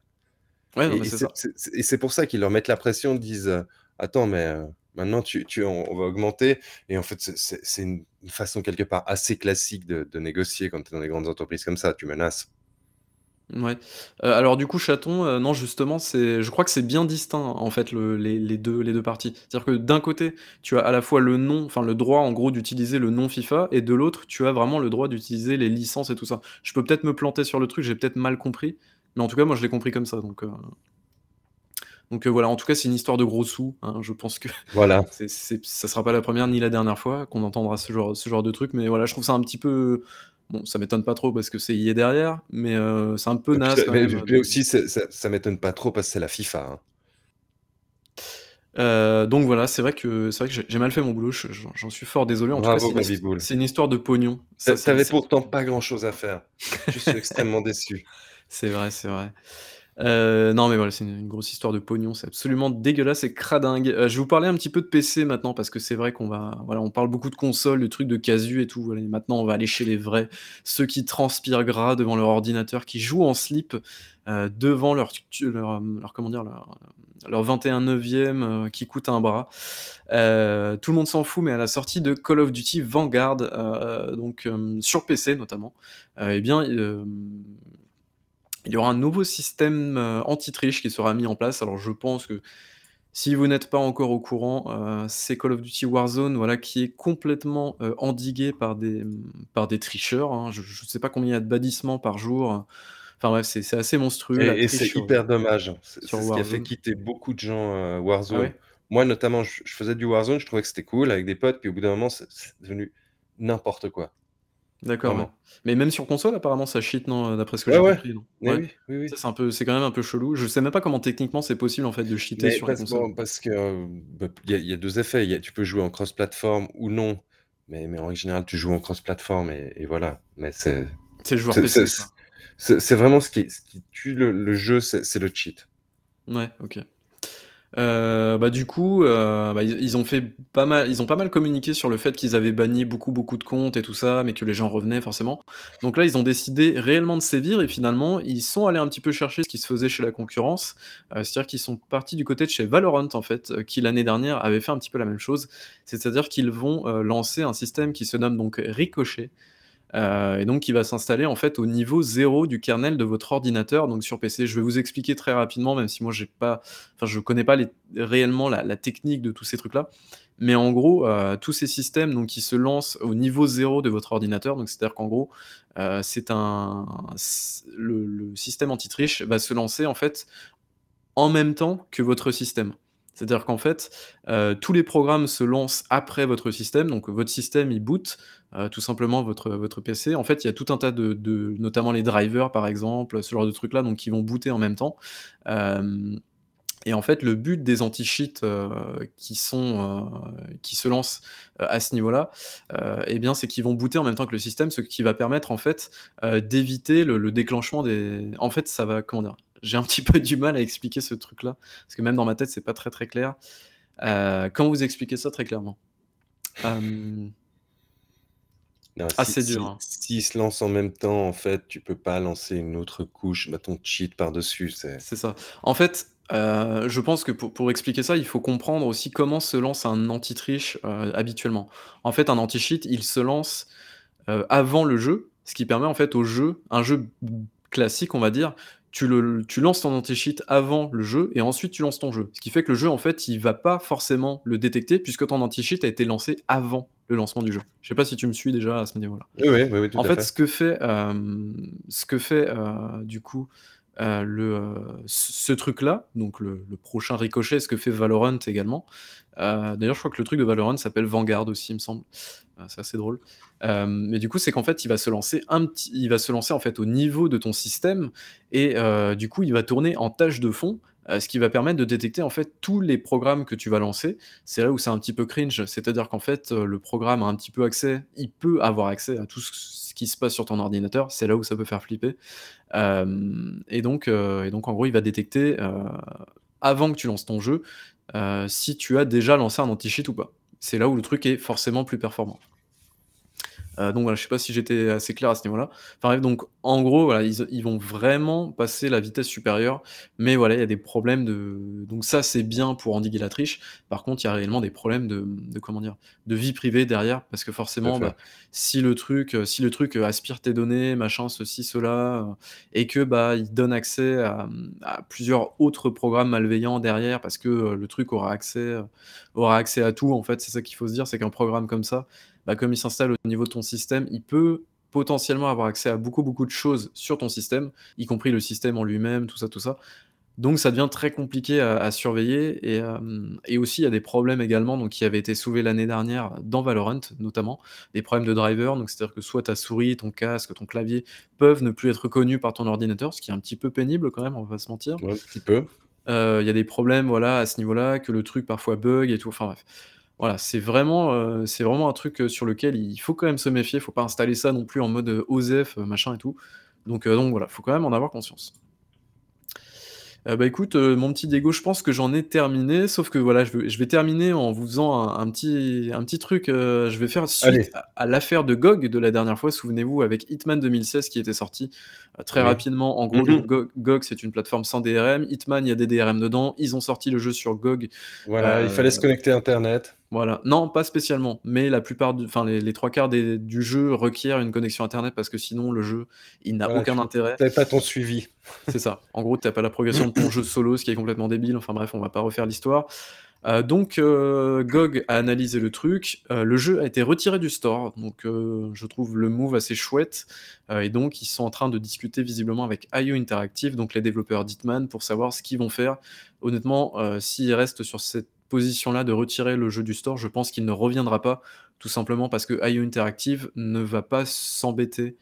ouais, non, et et c'est pour ça qu'ils leur mettent la pression, disent, «Attends, mais Maintenant, tu tu on va augmenter et en fait, c'est une façon quelque part assez classique de négocier quand tu es dans les grandes entreprises comme ça, tu menaces. Mouais. Heu, alors du coup, chaton, heu, non justement, c'est je crois que c'est bien distinct en fait le les les 2 les 2 parties. C'est-à-dire que d'un côté, tu as à la fois le nom, enfin le droit en gros d'utiliser le nom FIFA et de l'autre, tu as vraiment le droit d'utiliser les licences et tout ça. Je peux peut-être me planter sur le truc, j'ai peut-être mal compris, mais en tout cas, moi je l'ai compris comme ça donc heu donc heu, voilà, en tout cas, c'est une histoire de gros sous, hein. Je pense que Voilà. c'est ça sera pas la 1re ni la dernière fois qu'on entendra ce genre ce genre de truc, mais voilà, je trouve ça un petit peu bon, ça m'étonne pas trop parce que c'est EA derrière, mais heu, c'est un peu naze ça quand mais même, aussi ça ça ça m'étonne pas trop parce que c'est la FIFA, hein. Heu, donc voilà, c'est vrai que c'est vrai que j'ai mal fait mon boulot, je j'en suis fort désolé. En Bravo c'est une histoire de pognon. Tu Ça a tu c'est avais c'est pourtant pas grand-chose à faire. Je suis extrêmement déçu. C'est vrai, c'est vrai. Heu, non mais voilà, c'est une grosse histoire de pognon, c'est absolument dégueulasse et cradingue. Heu, je vais vous parler un petit peu de PC maintenant parce que c'est vrai qu'on va voilà, on parle beaucoup de consoles, de trucs de casu et tout, voilà et maintenant on va aller chez les vrais, ceux qui transpirent gras devant leur ordinateur, qui jouent en slip, heu, devant leur leur, comment dire? Leur, leur 21/9, heu, qui coûte un bras. Tout le monde s'en fout, mais à la sortie de Call of Duty Vanguard, donc sur PC notamment, et bien, il y aura un nouveau système, heu, anti-triche qui sera mis en place. Alors je pense que si vous n'êtes pas encore au courant, heu, c'est Call of Duty Warzone, voilà, qui est complètement, heu, endigué par des, par des tricheurs, hein. Je je sais pas combien il y a de bannissements par jour, enfin bref, c'est c'est assez monstrueux la Et et c'est sur, hyper dommage. C'est sur c'est ce qui a fait Warzone. quitter beaucoup de gens, Ah Warzone. ouais? Moi notamment, je je faisais du Warzone, je trouvais que c'était cool avec des potes, puis au bout d'un moment, c'est c'est devenu n'importe quoi. D'accord, ouais. Mais même sur console apparemment ça cheat, non, heu, d'après ce que Ouais, j'ai ouais. compris, non? Mais Ouais. oui, oui, Ça, oui. c'est un peu c'est quand même un peu chelou. Je sais même pas comment techniquement c'est possible en fait de cheater Mais sur les parce consoles. bon, parce que, bah, il y a il y a 2 effets. Il y a tu peux jouer en cross platform ou non, mais mais en règle générale, tu joues en cross platform et et voilà. Mais c'est C'est le joueur PC, c'est vraiment ce qui ce qui tue le le jeu, c'est le cheat. Mouais, OK. Heu, bah, du coup, heu, bah, ils ont fait pas mal ils ont pas mal communiqué sur le fait qu'ils avaient banni beaucoup, beaucoup de comptes et tout ça, mais que les gens revenaient forcément. Donc là, ils ont décidé réellement de sévir et finalement, ils sont allés un petit peu chercher ce qui se faisait chez la concurrence. Heu, c'est-à-dire qu'ils sont partis du côté de chez Valorant en fait, qui l'année dernière avait fait un petit peu la même chose. C'est-à-dire qu'ils vont, lancer un système qui se nomme donc Ricochet, heu et donc qui va s'installer en fait au niveau 0 du kernel de votre ordinateur, donc sur PC. Je vais vous expliquer très rapidement, même si moi j'ai pas connais pas réellement la technique de tous ces trucs-là. Mais en gros, heu, tous ces systèmes qui se lancent au niveau 0 de votre ordinateur, donc c'est-à-dire qu'en gros, heu, c'est un le système anti-triche va se lancer en fait en même temps que votre système. C'est-à-dire qu'en fait, heu, tous les programmes se lancent après votre système, donc votre système il boot, heu, tout simplement votre votre PC. En fait, il y a tout un tas de notamment les drivers par exemple, ce genre de trucs là, donc qui vont booter en même temps. Hem et en fait, le but des anti-cheats, qui qui se lancent, à ce niveau-là, bien, c'est qu'ils vont booter en même temps que le système, ce qui va permettre en fait, d'éviter le le déclenchement des en fait, ça va comment dire? J'ai un petit peu du mal à expliquer ce truc-là, parce que même dans ma tête, c'est pas très, très clair. Heu, comment vous expliquer ça très clairement? Hem Non, Ah, si c'est dur, si hein. s'ils se lancent en même temps, en fait, tu peux pas lancer une autre couche, bah, ton cheat par-dessus, c'est ça. En fait, heu, je pense que pour pour expliquer ça, il faut comprendre aussi comment se lance un anti-triche, heu, habituellement. En fait, un anti-cheat, il se lance, heu, avant le jeu, ce qui permet en fait au jeu un jeu classique, on va dire, tu le tu lances ton anti-cheat avant le jeu et ensuite tu lances ton jeu. Ce qui fait que le jeu, en fait, il va pas forcément le détecter puisque ton anti-cheat a été lancé avant le lancement du jeu. Je sais pas si tu me suis déjà à ce niveau-là? Oui, oui, oui, tout En à fait, fait. ce que fait, hem, ce que fait, heu, du coup, heu, le, ce truc-là, donc le le prochain Ricochet, ce que fait Valorant également, d'ailleurs, je crois que le truc de Valorant s'appelle Vanguard aussi, il me semble, c'est assez drôle. Hem, mais du coup, c'est qu'en fait, il va se lancer un petit il va se lancer, en fait, au niveau de ton système et heu, du coup, il va tourner en tâche de fond, heu, ce qui va permettre de détecter, en fait, tous les programmes que tu vas lancer. C'est là où c'est un petit peu cringe, c'est-à-dire qu'en fait, le programme a un petit peu accès il peut avoir accès à tout ce qui se passe sur ton ordinateur, c'est là où ça peut faire flipper. Et donc et donc en gros, il va détecter, avant que tu lances ton jeu, si tu as déjà lancé un anti-cheat ou pas. C'est là où le truc est forcément plus performant. Euh, donc voilà, je sais pas si j'étais assez clair à ce niveau-là. Enfin bref, donc en gros, voilà, ils, ils vont vraiment passer la vitesse supérieure, mais voilà, il y a des problèmes de. Donc ça, c'est bien pour endiguer la triche. Par contre, il y a réellement des problèmes de, de comment dire, de vie privée derrière, parce que forcément, bah, si le truc, si le truc aspire tes données, machin, ceci, cela, et que bah il donne accès à, à plusieurs autres programmes malveillants derrière, parce que le truc aura accès, aura accès à tout. En fait, c'est ça qu'il faut se dire, c'est qu'un programme comme ça bah, comme il s'installe au niveau de ton système, il peut potentiellement avoir accès à beaucoup, beaucoup de choses sur ton système, y compris le système en lui-même, tout ça, tout ça. Donc ça devient très compliqué à, surveiller et, euh, et, aussi il y a des problèmes également donc, qui avaient été soulevés l'année dernière dans Valorant notamment, des problèmes de driver, donc c'est-à-dire que soit ta souris, ton casque, ton clavier peuvent ne plus être reconnus par ton ordinateur, ce qui est un petit peu pénible quand même, on va pas se mentir. un petit peu. Euh, il y a des problèmes voilà, à ce niveau-là, que le truc parfois bug et tout, enfin bref. Voilà, c'est vraiment, euh, c'est vraiment un truc, euh, sur lequel il faut quand même se méfier. Il faut pas installer ça non plus en mode, euh, OSEF, machin et tout. Donc donc voilà, faut quand même en avoir conscience. bah, écoute, mon petit Diego, je pense que j'en ai terminé, sauf que voilà, je vais je vais terminer en vous faisant un petit un petit truc, je vais faire suite à l'affaire de GOG de la dernière fois. Souvenez-vous avec Hitman 2016 qui était sorti, très rapidement. En gros, mmh GOG, c'est une plateforme sans DRM. Hitman, il y a des DRM dedans. Ils ont sorti le jeu sur GOG. Voilà, il fallait se connecter à internet. Voilà. Non, pas spécialement, mais la plupart enfin les les quarts des du jeu requièrent une connexion internet parce que sinon le jeu, il n'a aucun intérêt. Tu pas ton suivi. C'est ça. En gros, tu as pas la progression de ton jeu solo, ce qui est complètement débile. Enfin bref, on va pas refaire l'histoire. Euh, donc euh, GOG a analysé le truc, euh, le jeu a été retiré du store, donc je trouve le move assez chouette, et donc ils sont en train de discuter visiblement avec IO Interactive, donc les développeurs d'Hitman, pour savoir ce qu'ils vont faire. Honnêtement, s'ils restent sur cette position-là de retirer le jeu du store, je pense qu'il ne reviendra pas, tout simplement parce que IO Interactive ne va pas s'embêter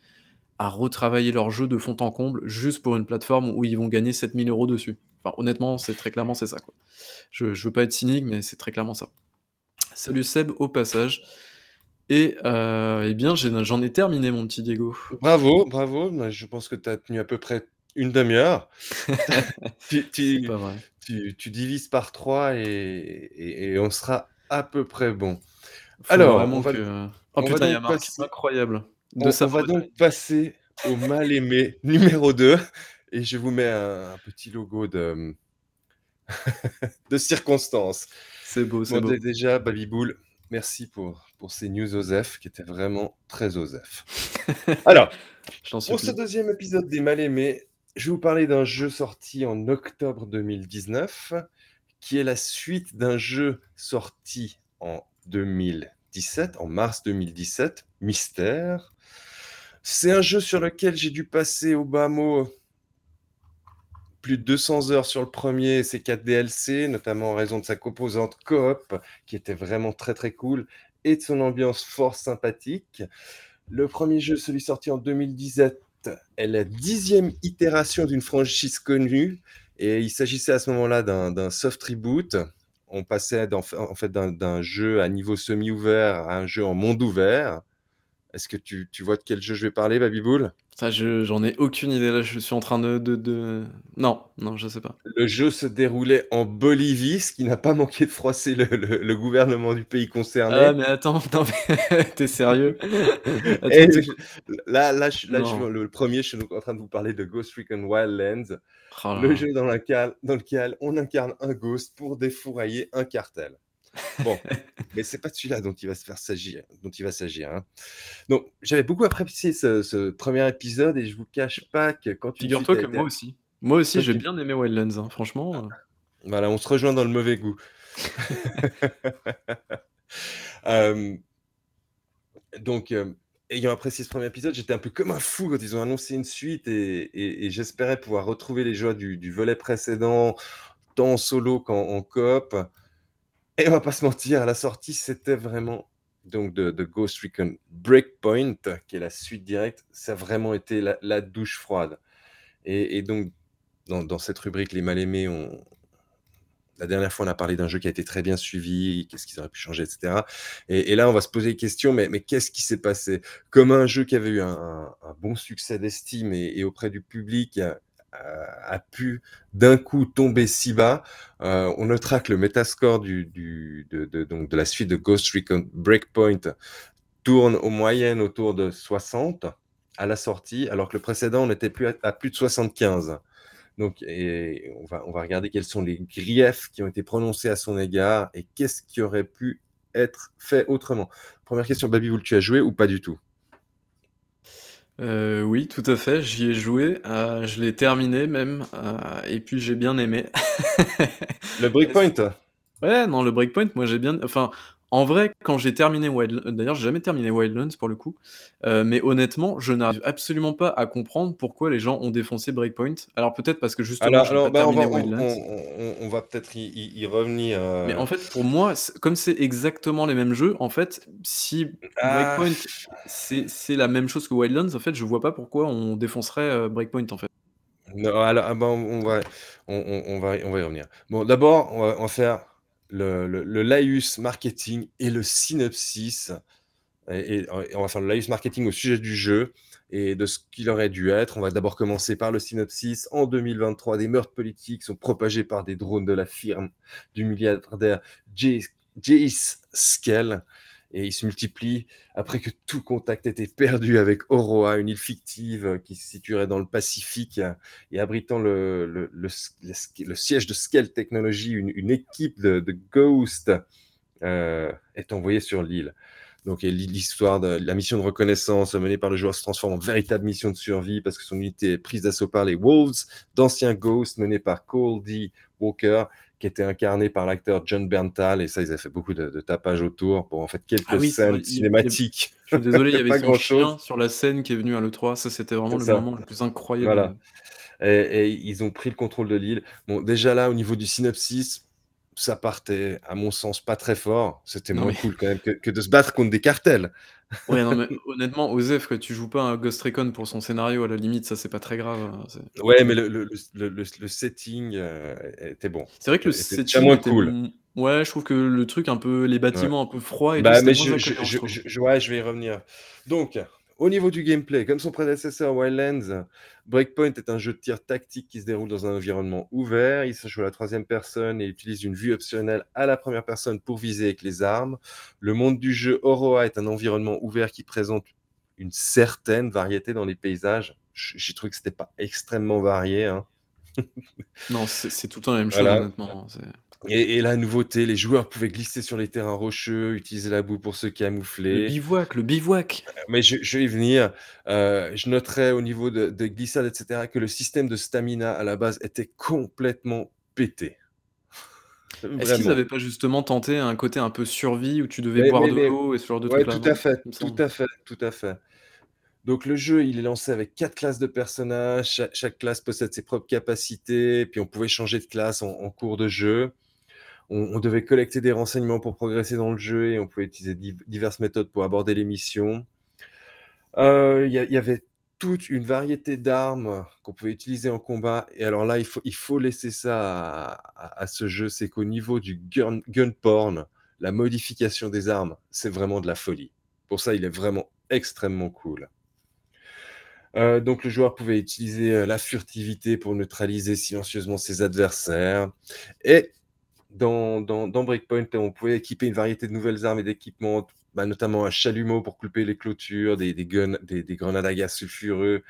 à retravailler leur jeu de fond en comble juste pour une plateforme où ils vont gagner 7000 euros dessus. Enfin, honnêtement, c'est très clairement c'est ça. Quoi. Je, je veux pas être cynique, mais c'est très clairement ça. Salut Seb au passage. Et euh, eh bien, j'en ai, terminé, mon petit Diego. Bravo, bravo. Je pense que tu as tenu à peu près une demi-heure. tu, tu, tu, divises par trois et, et, on sera à peu près bon. Alors, on va, oh putain, il y a incroyable. De on, on va donc passer au mal aimé numéro 2 et je vous mets un, petit logo de, de circonstance. C'est beau, c'est beau. Déjà, Babyboul, merci pour, pour ces news OSEF qui étaient vraiment très OSEF. Alors, pour ce deuxième épisode des mal aimés, je vais vous parler d'un jeu sorti en octobre 2019 qui est la suite d'un jeu sorti en 2017, en mars 2017, Mystère. C'est un jeu sur lequel j'ai dû passer au bas mot plus de 200 heures sur le premier, ces 4 DLC, notamment en raison de sa composante coop, qui était vraiment très très cool, et de son ambiance fort sympathique. Le premier jeu, celui sorti en 2017, est la dixième itération d'une franchise connue, et il s'agissait à ce moment-là d'un soft reboot. On passait en fait d'un jeu à niveau semi-ouvert à un jeu en monde ouvert. Est-ce que tu, tu, vois de quel jeu je vais parler, Babyboul Ça, j'en ai aucune idée. Là, je suis en train de, de, Non, non, je sais pas. Le jeu se déroulait en Bolivie, ce qui n'a pas manqué de froisser le, le, gouvernement du pays concerné. Ah, mais attends, t'es sérieux? Là, là, je, là le premier, je suis en train de vous parler de Ghost Recon Wildlands, oh le jeu dans lequel, dans lequel on incarne un ghost pour défourailler un cartel. Bon, mais c'est pas celui-là dont il va se faire s'agir, dont il va s'agir. Hein. Donc, j'avais beaucoup apprécié ce, premier épisode et je vous cache pas que quand tu figure-toi que moi aussi, moi aussi, j'ai bien aimé Wildlands. Hein, franchement. Euh. Voilà, on se rejoint dans le mauvais goût. donc, ayant apprécié ce premier épisode, j'étais un peu comme un fou quand ils ont annoncé une suite et, j'espérais pouvoir retrouver les joies du, du, volet précédent, tant en solo qu'en coop. Et on va pas se mentir, à la sortie, c'était vraiment donc de, Ghost Recon Breakpoint, qui est la suite directe, ça a vraiment été la, douche froide. Et, donc, dans, cette rubrique, les mal-aimés, la dernière fois, on a parlé d'un jeu qui a été très bien suivi, qu'est-ce qu'ils auraient pu changer, etc. Et, là, on va se poser des questions, mais, qu'est-ce qui s'est passé? Comme un jeu qui avait eu un, bon succès d'estime et, auprès du public, pu d'un coup tomber si bas. Euh, on notera que le metascore du, de, donc de la suite de Ghost Recon Breakpoint tourne au moyenne autour de 60 à la sortie, alors que le précédent, on était plus à, plus de 75. Donc, on va, regarder quels sont les griefs qui ont été prononcés à son égard et qu'est-ce qui aurait pu être fait autrement. Première question, Baby, tu as joué ou pas du tout? Euh, oui, tout à fait, j'y ai joué, euh, je l'ai terminé même, euh, et puis j'ai bien aimé. Le Breakpoint? Ouais, non, le Breakpoint, moi j'ai bien enfin, en vrai, quand j'ai terminé Wild d'ailleurs, j'ai jamais terminé Wildlands pour le coup, euh, mais honnêtement, je n'arrive absolument pas à comprendre pourquoi les gens ont défoncé Breakpoint. Alors peut-être parce que justement, pas bah, on va Wildlands. on va peut-être y revenir, Mais en fait, pour moi, comme c'est exactement les mêmes jeux, en fait, si Ah! Breakpoint, c'est c'est la même chose que Wildlands, en fait, je vois pas pourquoi on défoncerait, Breakpoint, en fait. Non, alors, ah bah, on va on on va on va y revenir. Bon, d'abord, on va on va faire le le laïus marketing et le synopsis et et on va faire le laïus marketing au sujet du jeu et de ce qu'il aurait dû être. On va d'abord commencer par le synopsis. En 2023, des meurtres politiques sont propagés par des drones de la firme du milliardaire Jace Skell et ils se multiplient après que tout contact était perdu avec Oroa, une île fictive qui se situerait dans le Pacifique et abritant le, le, le, siège de Skell Technology, une, équipe de, Ghost euh, est envoyée sur l'île. Donc l'histoire de la mission de reconnaissance menée par le joueur se transforme en véritable mission de survie parce que son unité est prise d'assaut par les Wolves, d'anciens Ghosts menés par Cole D. Walker qui était incarné par l'acteur John Berntal, et ça, ils avaient fait beaucoup de, tapage autour pour en fait quelques ah scènes cinématiques. je suis désolé, il y avait pas grand chose sur la scène qui est venu à l'E3, ça c'était vraiment le moment le plus incroyable. Voilà. Et, ils ont pris le contrôle de l'île. Bon, déjà là, au niveau du synopsis, ça partait, à mon sens, pas très fort. C'était moins cool quand même que, de se battre contre des cartels. Ouais, non, mais honnêtement, Osef, que tu joues pas un Ghost Recon pour son scénario, à la limite, ça c'est pas très grave. Hein, ouais, mais le, le, le, le setting euh, était bon. C'est vrai que le setting moins était cool. Ouais, je trouve que le truc un peu, les bâtiments un peu froids et bah, mais je, je, je, ouais, je vais y revenir. Donc, au niveau du gameplay, comme son prédécesseur Wildlands, Breakpoint est un jeu de tir tactique qui se déroule dans un environnement ouvert. Il se joue à la troisième personne et utilise une vue optionnelle à la première personne pour viser avec les armes. Le monde du jeu Oroa est un environnement ouvert qui présente une certaine variété dans les paysages. J'ai trouvé que c'était pas extrêmement varié. Hein. non, c'est tout le temps la même chose, honnêtement. Et, la nouveauté, les joueurs pouvaient glisser sur les terrains rocheux, utiliser la boue pour se camoufler. Le bivouac, le bivouac. Euh, mais je, vais y venir. Euh, je noterais au niveau de, glissade, etc., que le système de stamina à la base était complètement pété. Est-ce qu'ils n'avaient pas justement tenté un côté un peu survie où tu devais boire de l'eau et ce genre de trucs tout à fait, tout à fait, tout à fait. Donc le jeu, il est lancé avec quatre classes de personnages. Chaque, classe possède ses propres capacités. Puis on pouvait changer de classe en cours de jeu on, devait collecter des renseignements pour progresser dans le jeu et on pouvait utiliser diverses méthodes pour aborder les missions. Euh, il y, avait toute une variété d'armes qu'on pouvait utiliser en combat. Et alors là, il faut, laisser ça à, ce jeu, c'est qu'au niveau du gun, porn, la modification des armes, c'est vraiment de la folie. Pour ça, il est vraiment extrêmement cool. Euh, donc le joueur pouvait utiliser euh, la furtivité pour neutraliser silencieusement ses adversaires. Et dans, dans, Breakpoint, on pouvait équiper une variété de nouvelles armes et d'équipements, bah, notamment un chalumeau pour couper les clôtures, des, grenades à gaz sulfureux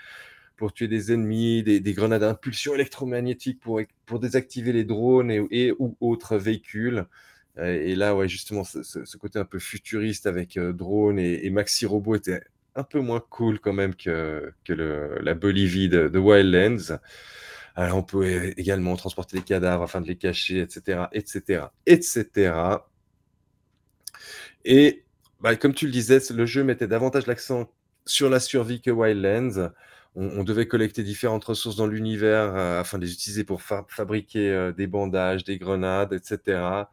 pour tuer des ennemis, des, grenades à impulsion électromagnétique pour, désactiver les drones et, ou autres véhicules. Et là, justement, ce, côté un peu futuriste avec euh, drones et, maxi robots était un peu moins cool quand même que, que la Bolivie de, de Wildlands. Alors, on peut également transporter les cadavres afin de les cacher, etc., etc., etc. Et bah, comme tu le disais, le jeu mettait davantage l'accent sur la survie que Wildlands. On, devait collecter différentes ressources dans l'univers euh, afin de les utiliser pour fabriquer euh, des bandages, des grenades, etc.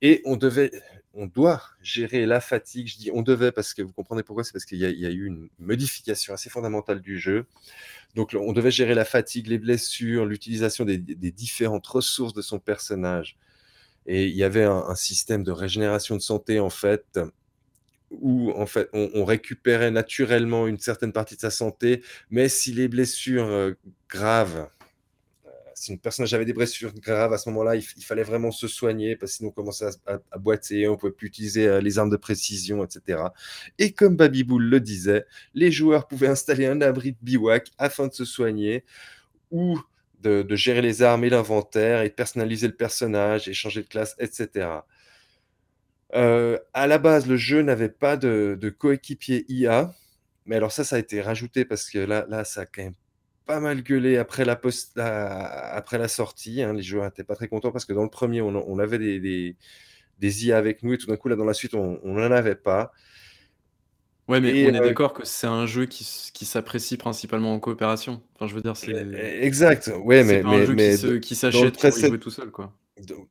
Et on devait, on doit gérer la fatigue. Je dis on devait parce que vous comprenez pourquoi, c'est parce qu'il y, a eu une modification assez fondamentale du jeu. Donc, on devait gérer la fatigue, les blessures, l'utilisation des, différentes ressources de son personnage. Et il y avait un, système de régénération de santé, en fait, où en fait, on, récupérait naturellement une certaine partie de sa santé, mais si les blessures euh, graves une personnage avait des blessures graves à ce moment-là, il, fallait vraiment se soigner parce que sinon on commençait à, boiter, on pouvait plus utiliser euh, les armes de précision, etc. Et comme Babyboul le disait, les joueurs pouvaient installer un abri de bivouac afin de se soigner ou de, gérer les armes et l'inventaire et personnaliser le personnage, et changer de classe, etc. Euh, à la base, le jeu n'avait pas de, de coéquipier IA, mais alors ça, ça a été rajouté parce que là, là ça a quand même pas mal gueulé après la, post, après la sortie. Hein. Les joueurs n'étaient pas très contents parce que dans le premier, on, avait des, des, IA avec nous et tout d'un coup, là, dans la suite, on n'en avait pas. Ouais, mais on est euh, d'accord que c'est un jeu qui, qui s'apprécie principalement en coopération. Enfin, je veux dire, c'est. Exact, ouais, mais. mais, un jeu mais qui s'achète pour jouer tout seul, quoi.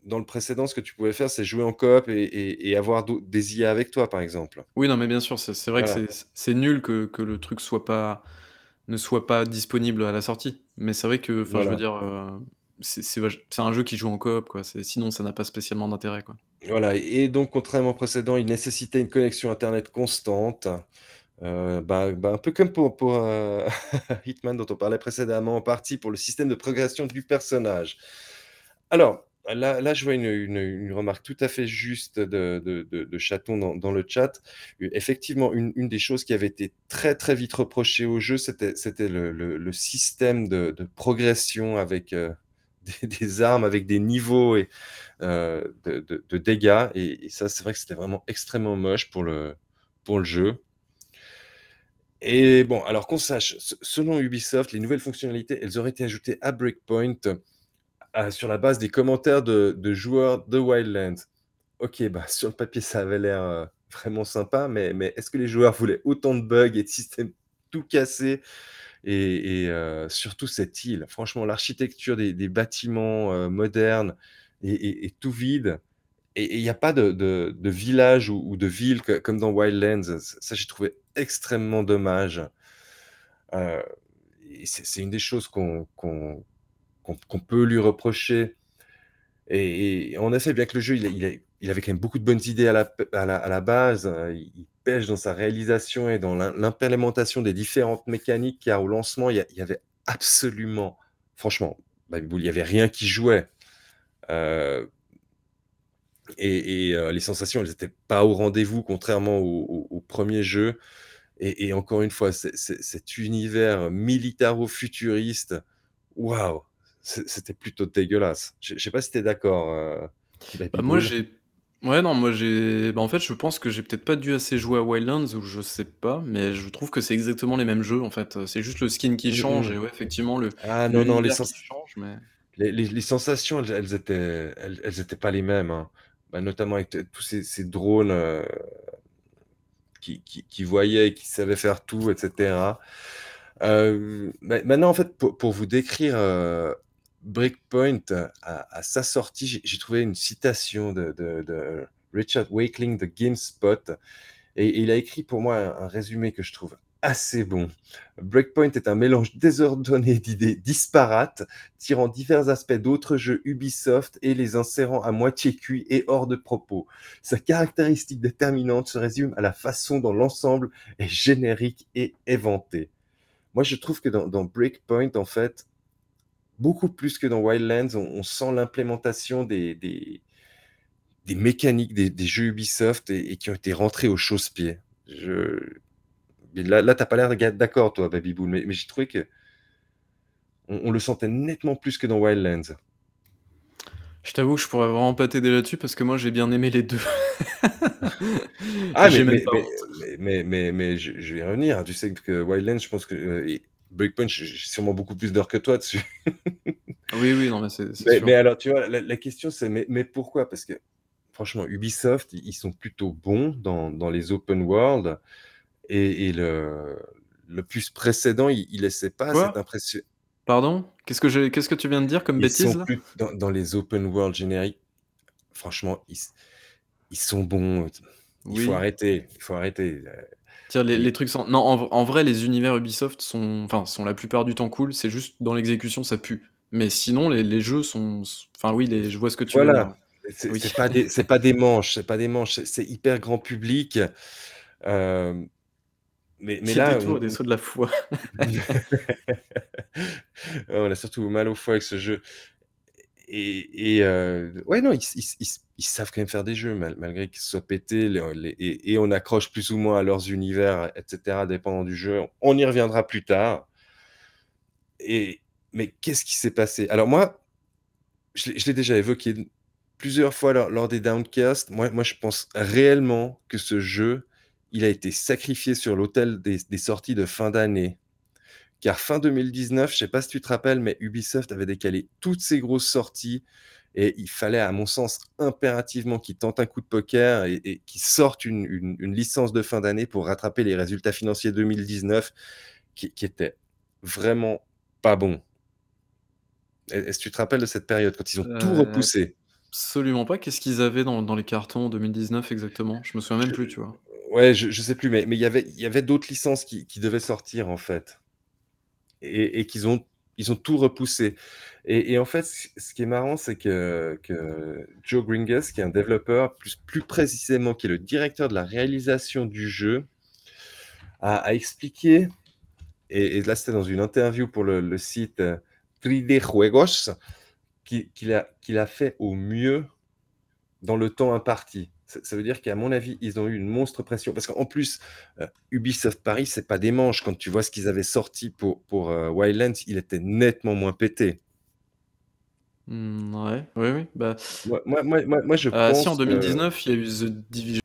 Dans le précédent, ce que tu pouvais faire, c'est jouer en coop et, et, avoir des IA avec toi, par exemple. Oui, non, mais bien sûr, c'est vrai que c'est nul que, que, le truc soit pas ne soit pas disponible à la sortie. Mais c'est vrai que, enfin, je veux dire, euh, c'est un jeu qui joue en coop, quoi. Sinon, ça n'a pas spécialement d'intérêt, quoi. Voilà, et donc, contrairement au précédent, il nécessitait une connexion internet constante. Euh, bah, bah, un peu comme pour, pour euh, Hitman dont on parlait précédemment, en partie pour le système de progression du personnage. Alors, Là, je vois une, remarque tout à fait juste de, Chaton dans, le chat. Effectivement, une, des choses qui avait été très très vite reprochée au jeu, c'était le, système de, progression avec euh, des, armes, avec des niveaux et, euh, de, dégâts. Et, ça, c'est vrai que c'était vraiment extrêmement moche pour le jeu. Et bon, alors qu'on sache, selon Ubisoft, les nouvelles fonctionnalités, elles auraient été ajoutées à Breakpoint sur la base des commentaires de, joueurs de Wildlands. Ok, bah, sur le papier, ça avait l'air euh, vraiment sympa, mais, mais est-ce que les joueurs voulaient autant de bugs et de systèmes tout cassés et, euh, surtout cette île, franchement, l'architecture des, bâtiments euh, modernes est, tout vide. Et il n'y a pas de, village ou, de ville comme dans Wildlands. Ça, j'ai trouvé extrêmement dommage. c'est une des choses qu'on qu'on peut lui reprocher. Et, en effet, bien que le jeu, il, il, avait quand même beaucoup de bonnes idées à la, base, hein, il, pêche dans sa réalisation et dans l'implémentation des différentes mécaniques, car au lancement, il y, avait absolument, franchement, bah, il n'y avait rien qui jouait. Euh, et, euh, les sensations, elles n'étaient pas au rendez-vous, contrairement au, premier jeu. Et, et, encore une fois, cet univers militaro-futuriste, waouh, c'était plutôt dégueulasse. Je sais pas si tu es d'accord, euh, bah, moi, j'ai ouais, non, moi, j'ai bah, en fait, je pense que j'ai peut-être pas dû assez jouer à Wildlands ou je sais pas, mais je trouve que c'est exactement les mêmes jeux, en fait. C'est juste le skin qui mmh, change mmh. et ouais, effectivement, le Ah non, non, les change, mais les sensations, elles étaient elles étaient pas les mêmes, hein. Bah, notamment avec tous ces drones, euh, qui qui voyaient qui savaient faire tout etc. maintenant, en fait, pour vous décrire, euh, Breakpoint, à, sa sortie, j'ai trouvé une citation de, Richard Wakeling de GameSpot, et, il a écrit pour moi un, résumé que je trouve assez bon. Breakpoint est un mélange désordonné d'idées disparates, tirant divers aspects d'autres jeux Ubisoft et les insérant à moitié cuits et hors de propos. Sa caractéristique déterminante se résume à la façon dont l'ensemble est générique et éventé. Moi, je trouve que dans Breakpoint, en fait, beaucoup plus que dans Wildlands, on, sent l'implémentation des, des, mécaniques des, jeux Ubisoft et, qui ont été rentrés au chausse-pied. Je... Là, là tu n'as pas l'air d'accord, toi, Baby mais, mais j'ai trouvé que on, le sentait nettement plus que dans Wildlands. Je t'avoue que je pourrais vraiment pas t'aider là-dessus parce que moi j'ai bien aimé les deux. ah, mais, mais, mais, mais, je, vais revenir. Tu sais que Wildlands, je pense que euh, Breakpoint, j'ai sûrement beaucoup plus d'heures que toi dessus. oui, oui, non, mais c'est. Mais, mais, alors, tu vois, la, question, c'est mais, mais, pourquoi? Parce que, franchement, Ubisoft, ils sont plutôt bons dans, dans les open world. Et, et le, le plus précédent, il, ne laissait pas cette impression. Pardon? Qu'est-ce que qu'est-ce que tu viens de dire comme bêtise sont là? plus dans, dans, les open world génériques, franchement, ils, ils sont bons. Il faut arrêter. Il faut arrêter les, trucs sont... Non, en, vrai, les univers Ubisoft sont, enfin, sont la plupart du temps cool. C'est juste dans l'exécution, ça pue. Mais sinon, les, jeux sont. Enfin, oui, les... je vois ce que tu veux dire. C'est pas, des... pas des manches, c'est pas des manches, c'est hyper grand public. Euh, mais, mais là. Des, des sauts de la foi. on a surtout mal au foie avec ce jeu et heu, ouais, non, ils savent quand même faire des jeux mal malgré qu'ils soient pétés et on accroche plus ou moins à leurs univers et cetera, dépendant du jeu. On y reviendra plus tard et mais qu'est-ce qui s'est passé? Alors moi, je l'ai déjà évoqué plusieurs fois lors des Downcast. Moi moi, je pense réellement que ce jeu, il a été sacrifié sur l'autel des sorties de fin d'année. Car fin 2019, je sais pas si tu te rappelles, mais Ubisoft avait décalé toutes ses grosses sorties et il fallait, à mon sens, impérativement qu'ils tentent un coup de poker et et qu'ils sortent une une une licence de fin d'année pour rattraper les résultats financiers 2019 qui qui étaient vraiment pas bons. Est est-ce que tu te rappelles de cette période quand ils ont tout Heu, repoussé? absolument pas. Qu'est-ce qu'ils avaient dans dans les cartons en 2019 exactement? Je me souviens même Je plus, tu vois? ouais, je je sais plus, mais mais il y avait il y avait d'autres licences qui qui devaient sortir, en fait et qu'ils ont ils ont tout repoussé et en fait, ce qui est marrant, c'est que Joe Gringas, qui est un développeur, plus plus précisément, qui est le directeur de la réalisation du jeu a expliqué et et là, c'était dans une interview pour le site, heu, 3D Juegos, qu'il a a fait au mieux dans le temps imparti. Ça ça veut dire qu'à mon avis, ils ont eu une monstre pression parce qu'en plus, heu, Ubisoft Paris, c'est pas des manches. Quand tu vois ce qu'ils avaient sorti pour pour, heu, Wildlands, il était nettement moins pété. Mmh, ouais, oui, oui, bah, Moi moi moi moi je heu, si en pense que 2019, il y a eu The Division.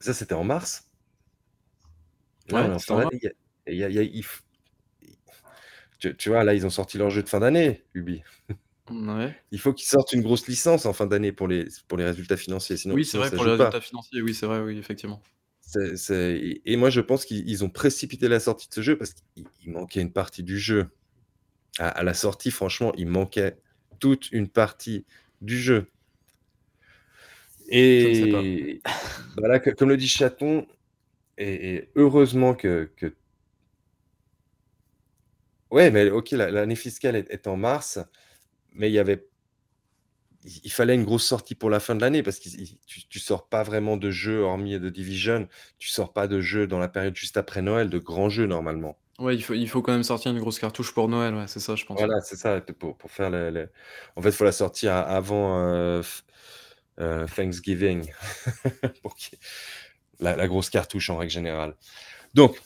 ça, c'était en mars. Ouais, est en mars. y a y a y a tu tu vois, là, ils ont sorti leur jeu de fin d'année, Ubi. Il faut qu'ils sortent une grosse licence en fin d'année pour les pour les résultats financiers, sinon Oui, c'est vrai pour les pas. résultats financiers, oui, c'est vrai, oui, effectivement. Et et moi, je pense qu'ils ils ont précipité la sortie de ce jeu parce qu'il il manquait une partie du jeu. À à la sortie, franchement, il manquait toute une partie du jeu et là, co comme le dit Chaton et et heureusement que que Ouais, mais OK, la l'année fiscale est est en mars, mais il y avait il fallait une grosse sortie pour la fin de l'année parce ils tu tu sors pas vraiment de jeux hormis The Division, tu sors pas de jeux dans la période juste après Noël, de grands jeux normalement. Ouais, il faut il faut quand même sortir une grosse cartouche pour Noël, ouais, c'est ça, je pense. Voilà, c'est ça, pour pour faire le le en fait, il faut la sortir avant, heu, f heu, Thanksgiving pour la la grosse cartouche en règle générale. Donc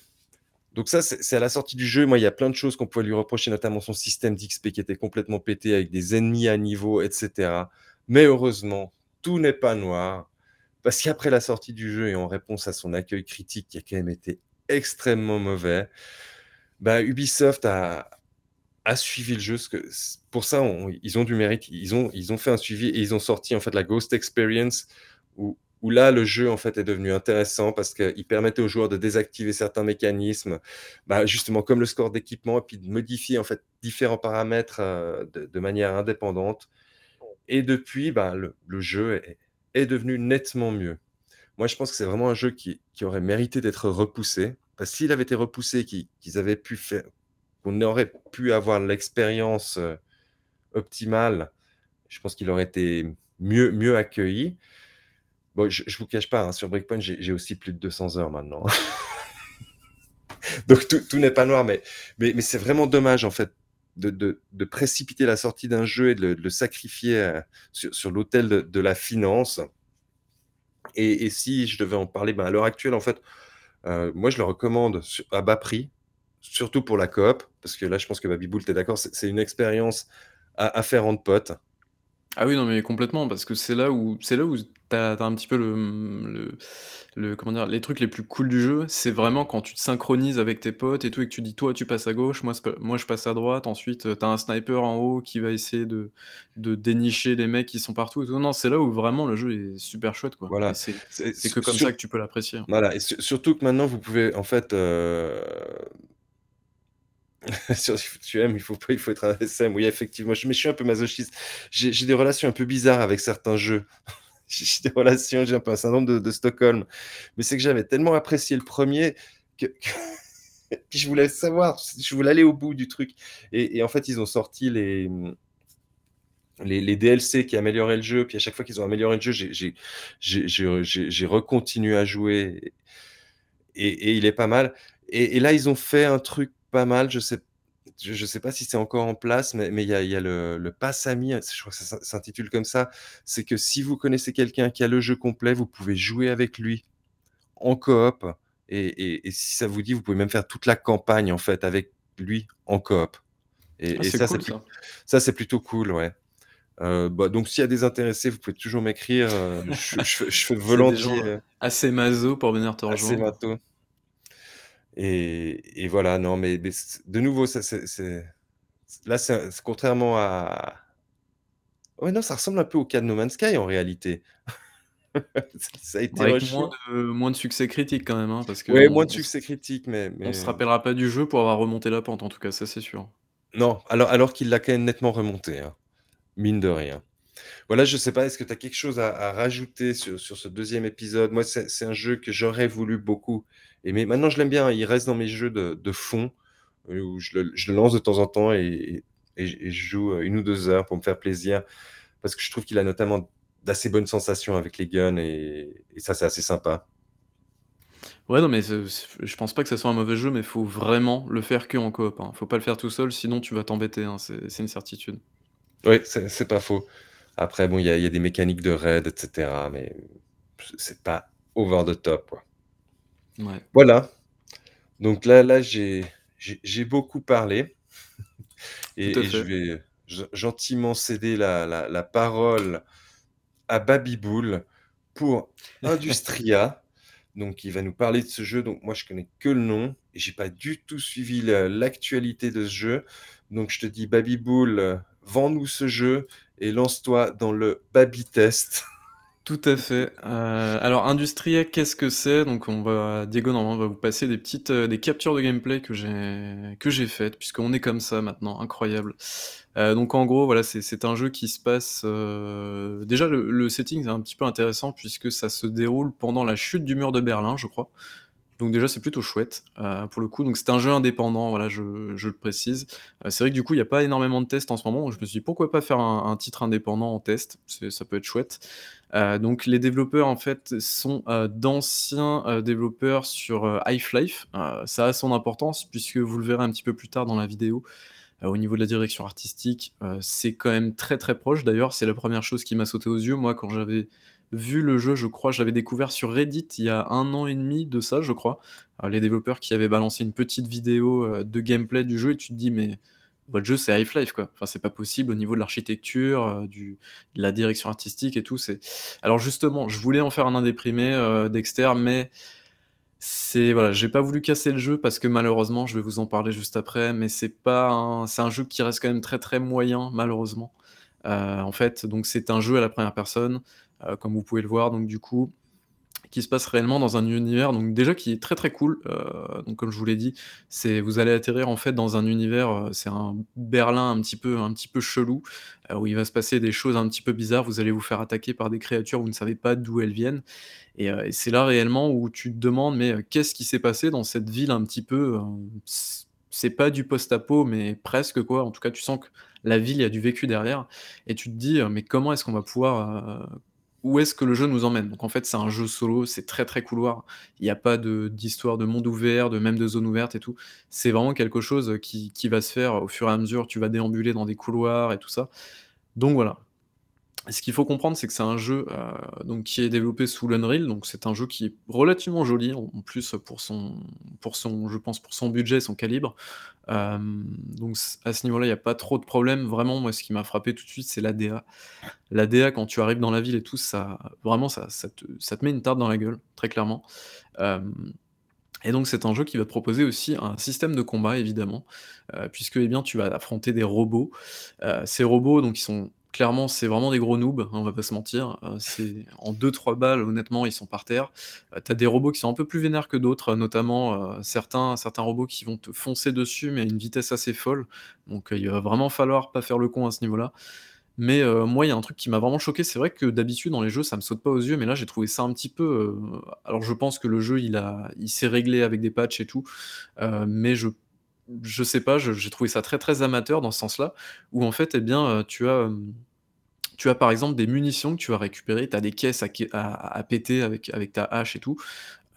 donc ça, c'est à la sortie du jeu. Moi, il y a plein de choses qu'on pouvait lui reprocher, notamment son système d'XP qui était complètement pété avec des ennemis à niveau et cetera. Mais heureusement, tout n'est pas noir parce qu'après la sortie du jeu et en réponse à son accueil critique qui a quand même été extrêmement mauvais, bah, Ubisoft a suivi le jeu, que pour ça, ils ont du mérite. Ils ont ils ont fait un suivi et ils ont sorti, en fait, la Ghost Experience où où là, le jeu, en fait, est devenu intéressant parce qu'il permettait aux joueurs de désactiver certains mécanismes, bah, justement comme le score d'équipement et puis de modifier, en fait, différents paramètres, heu, de manière indépendante et depuis, bah, le jeu est devenu nettement mieux. Moi, je pense que c'est vraiment un jeu qui aurait mérité d'être repoussé parce s'il avait été repoussé, qu'ils avaient pu faire qu'on aurait pu avoir l'expérience, heu, optimale, je pense qu'il aurait été mieux mieux accueilli. Bon, je je vous cache pas, hein, sur Breakpoint, j'ai aussi plus de 200 heures maintenant. Donc tout n'est pas noir, mais c'est vraiment dommage, en fait, de précipiter la sortie d'un jeu et de le sacrifier, heu, sur sur l'autel de la finance et si je devais en parler, ben, à l'heure actuelle, en fait, heu, moi, je le recommande à bas prix, surtout pour la coop, parce que là, je pense que Baby-Boule, tu es d'accord, c'est c'est une expérience à à faire entre potes. Ah oui, non, mais complètement, parce que c'est là où c'est là où tu as tu as un petit peu le, mmh, le le comment dire? Les trucs les plus cool du jeu, c'est vraiment quand tu te synchronises avec tes potes et tout et que tu dis: «Toi, tu passes à gauche, moi, sp moi je passe à droite». Ensuite, heu, tu as un sniper en haut qui va essayer de de dénicher les mecs qui sont partout et tout. Non, c'est là où vraiment le jeu est super chouette, quoi et Voilà, c'est c'est c'est su que comme ça que tu peux l'apprécier, voilà et su surtout que maintenant, vous pouvez, en fait, heu sur tu aimes, il faut pas il faut être un SM. Oui, effectivement, je mais je suis un peu masochiste. J'ai des relations un peu bizarres avec certains jeux. J'ai des relations, j'ai un peu un syndrome de de Stockholm. Mais c'est que j'avais tellement apprécié le 1er que je voulais savoir, je voulais aller au bout du truc et en fait, ils ont sorti les, les DLC qui amélioraient le jeu, puis à chaque fois qu'ils ont amélioré le jeu, j'ai recontinué à jouer et il est pas mal et là, ils ont fait un truc pas mal, je sais je je sais pas si c'est encore en place, mais mais il y a il y a le le pass ami, je crois que ça s'in s'intitule comme ça. C'est que si vous connaissez quelqu'un qui a le jeu complet, vous pouvez jouer avec lui en coop et et et si ça vous dit, vous pouvez même faire toute la campagne, en fait, avec lui en coop et Ah, et ça, c'est cool plut ça. ça, c'est plutôt cool, ouais. Heu, bah, donc s'il y a des intéressés, vous pouvez toujours m'écrire, heu, je je fais je volontiers, heu assez maso pour venir te assez rejoindre. Et et voilà, non, mais mais de nouveau, ça c là, c'est c'est contrairement à ouais, non, ça ressemble un peu au cas de No Man's Sky, en réalité. Ça a été Avec moins de moins de succès critique quand même, hein, parce Ouais, moins de succès critique, mais on se mais rappellera pas du jeu pour avoir remonté la pente, en tout cas, ça, c'est sûr. Non, alors alors qu'il l'a quand même nettement remonté, hein, mine de rien. Voilà, je sais pas, est-ce que tu as quelque chose à à rajouter sur sur ce 2e épisode? Moi, c'est un jeu que j'aurais voulu beaucoup aimer. Maintenant, je l'aime bien, il reste dans mes jeux de de fond, heu, où je le je le lance de temps en temps et je joue, heu, 1 ou 2 heures pour me faire plaisir. Parce que je trouve qu'il a notamment d'assez bonnes sensations avec les guns et et ça, c'est assez sympa. Ouais, non, mais je pense pas que ça soit un mauvais jeu, mais faut vraiment le faire qu'en coop, hein. Faut pas le faire tout seul, sinon tu vas t'embêter, hein, c'est une certitude. Ouais, c'est pas faux. Après bon, il y y a des mécaniques de raid et cetera, mais c'est pas over the top, quoi. Voilà, donc là là, j'ai beaucoup parlé. Et je vais gen gentiment céder la la la parole à Baby-Boule pour Industria, donc il va nous parler de ce jeu, donc moi, je connais que le nom et j'ai pas du tout suivi l'actualité de ce jeu, donc je te dis Baby-Boule, vends-nous ce jeu et lance-toi dans le Baby test. Tout à fait, heu, alors Industria, qu'est-ce que c'est? Donc on va Diego, normalement, va vous passer des petites, des captures de gameplay que j'ai que j'ai faites, puisqu'on est comme ça maintenant, incroyable. Heu, donc en gros, voilà, c'est un jeu qui se passe, déjà le setting est un petit peu intéressant puisque ça se déroule pendant la chute du mur de Berlin, je crois. Donc déjà, c'est plutôt chouette, pour le coup, donc c'est un jeu indépendant, voilà, je le précise. C'est vrai que du coup, il y a pas énormément de tests en ce moment, je me suis dit: «Pourquoi pas faire un un titre indépendant en test?» ça peut être chouette. Heu, donc les développeurs, en fait, sont, heu, d'anciens, heu, développeurs sur, Half-Life. Ça a son importance puisque vous le verrez un petit peu plus tard dans la vidéo, au niveau de la direction artistique, c'est quand même très, très proche. D'ailleurs, c'est la 1re chose qui m'a sauté aux yeux. Moi, quand j'avais vu le jeu, je crois, je l'avais découvert sur Reddit il y a 1 an et demi de ça, je crois. Les développeurs qui avaient balancé une petite vidéo, de gameplay du jeu et tu te dis: «Mais votre jeu, c'est Half-Life, quoi. Enfin, c'est pas possible au niveau de l'architecture, du de la direction artistique et tout, c'est» alors justement, je voulais en faire un indéprimé, heu, Dexter, mais c'est voilà, j'ai pas voulu casser le jeu parce que malheureusement, je vais vous en parler juste après, mais c'est pas un c'est un jeu qui reste quand même très, très moyen, malheureusement. Heu, en fait, donc c'est un jeu à la 1re personne, comme vous pouvez le voir, donc du coup, qui se passe réellement dans un univers, donc déjà qui est très, très cool. Heu, donc comme je vous l'ai dit, c'est vous allez atterrir, en fait, dans un univers, heu, c'est un Berlin un petit peu un petit peu chelou, heu, où il va se passer des choses un petit peu bizarres. Vous allez vous faire attaquer par des créatures, vous ne savez pas d'où elles viennent et c'est là réellement où tu te demandes: «Mais, qu'est-ce qui s'est passé dans cette ville un petit peu, c'est pas du post-apo, mais presque, quoi». En tout cas, tu sens que la ville, il y a du vécu derrière et tu te dis: «Heu, mais comment est-ce qu'on va pouvoir, où est-ce que le jeu nous emmène?» donc en fait, c'est un jeu solo, c'est très, très couloir. Il y a pas de d'histoire de monde ouvert, de même de zone ouverte et tout. C'est vraiment quelque chose, qui qui va se faire au fur et à mesure, tu vas déambuler dans des couloirs et tout ça, donc voilà. Ce qu'il faut comprendre, c'est que c'est un jeu, heu, donc qui est développé sous l'Unreal, donc c'est un jeu qui est relativement joli, en plus, pour son pour son je pense, pour son budget, son calibre. Hem, donc à ce niveau-là, il y a pas trop de problèmes. Vraiment, moi, ce qui m'a frappé tout de suite, c'est la DA. Quand tu arrives dans la ville et tout, ça vraiment, ça te ça te met une tarte dans la gueule, très clairement. Hem et donc c'est un jeu qui va te proposer aussi un système de combat, évidemment, heu, puisque, eh bien, tu vas affronter des robots. Ces robots, donc ils sont clairement, c'est vraiment des gros noobs, hein, on va pas se mentir. C'est en 2-3 balles, honnêtement, ils sont par terre. Heu, tu as des robots qui sont un peu plus vénères que d'autres, notamment, heu, certains robots qui vont te foncer dessus, mais à une vitesse assez folle, donc il va vraiment falloir pas faire le con à ce niveau-là. Mais moi, il y a un truc qui m'a vraiment choqué, c'est vrai que d'habitude, dans les jeux, ça me saute pas aux yeux, mais là, j'ai trouvé ça un petit peu, alors je pense que le jeu, il il s'est réglé avec des patchs et tout, mais je je sais pas, j'ai trouvé ça très, très amateur dans ce sens-là, où en fait, eh bien, tu as, tu as, par exemple, des munitions que tu vas récupérer, tu as des caisses à péter avec ta hache et tout.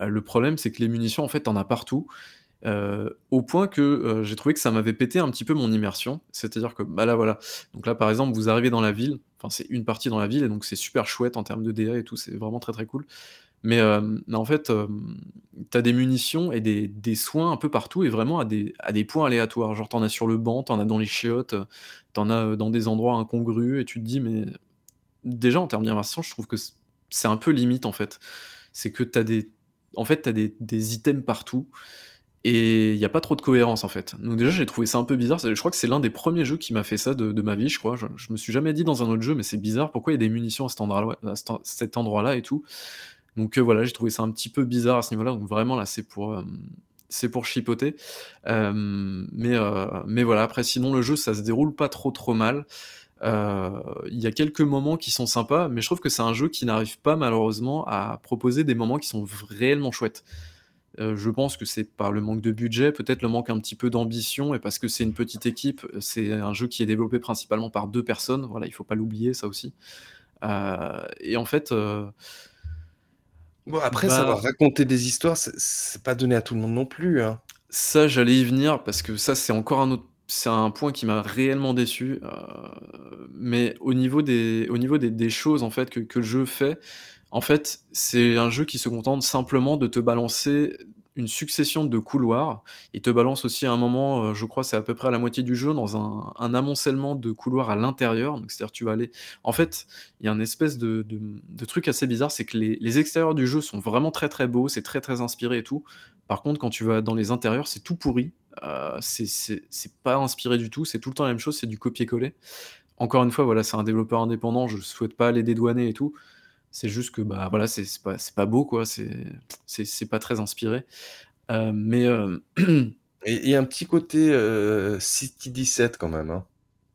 Heu, le problème, c'est que les munitions, en fait, tu en as partout au point que, j'ai trouvé que ça m'avait pété un petit peu mon immersion. C'est-à-dire que, bah, là, voilà, donc là, par exemple, vous arrivez dans la ville, enfin, c'est une partie dans la ville et donc c'est super chouette en termes de DA et tout, c'est vraiment très, très cool. Mais, en fait, tu as des munitions et des des soins un peu partout et vraiment à des à des points aléatoires. Genre, tu en as sur le banc, tu en as dans les chiottes, tu en as, dans des endroits incongrus et tu te dis: «Mais» déjà en termes d'immersion, je trouve que c'est un peu limite, en fait. C'est que tu as des en fait, tu as des des items partout et il y a pas trop de cohérence, en fait. Donc déjà, j'ai trouvé ça un peu bizarre. je crois que c'est l'un des premiers jeux qui m'a fait ça de de ma vie, je crois. Je je me suis jamais dit dans un autre jeu: «Mais c'est bizarre, pourquoi il y a des munitions à cet endroit endroit-là et tout?» Donc euh, voilà, j'ai trouvé ça un petit peu bizarre à ce niveau-là. Donc vraiment là, c'est pour, euh, chipoter. Euh, mais, mais voilà, après sinon le jeu, ça se déroule pas trop trop mal. Il y a quelques moments qui sont sympas, mais je trouve que c'est un jeu qui n'arrive pas malheureusement à proposer des moments qui sont réellement chouettes. je pense que c'est par le manque de budget, peut-être le manque un petit peu d'ambition, et parce que c'est une petite équipe, c'est un jeu qui est développé principalement par deux personnes, voilà, il faut pas l'oublier ça aussi. et en fait, Bon, après, ça va raconter des histoires, c'est pas donné à tout le monde non plus, hein. Ça, j'allais y venir parce que ça, c'est encore un autre c'est un point qui m'a réellement déçu, euh, mais au niveau des au niveau des des choses, en fait, que que le jeu fait, en fait, c'est un jeu qui se contente simplement de te balancer une succession de couloirs. Il te balance aussi à un moment, euh, je crois, c'est à peu près à la moitié du jeu, dans un, amoncellement de couloirs à l'intérieur. C'est-à-dire, tu vas aller. En fait, il y a un espèce de, truc assez bizarre, c'est que les, extérieurs du jeu sont vraiment très très beaux, c'est très très inspiré et tout. Par contre, quand tu vas dans les intérieurs, c'est tout pourri. Euh, c'est pas inspiré du tout, c'est tout le temps la même chose, c'est du copier-coller. Encore une fois, voilà, c'est un développeur indépendant, je souhaite pas les dédouaner et tout. C'est juste que, bah, voilà, c'est pas pas beau, quoi, c'est c'est pas très inspiré. Euh, mais, euh, a un petit côté, euh, City 17 quand même, hein,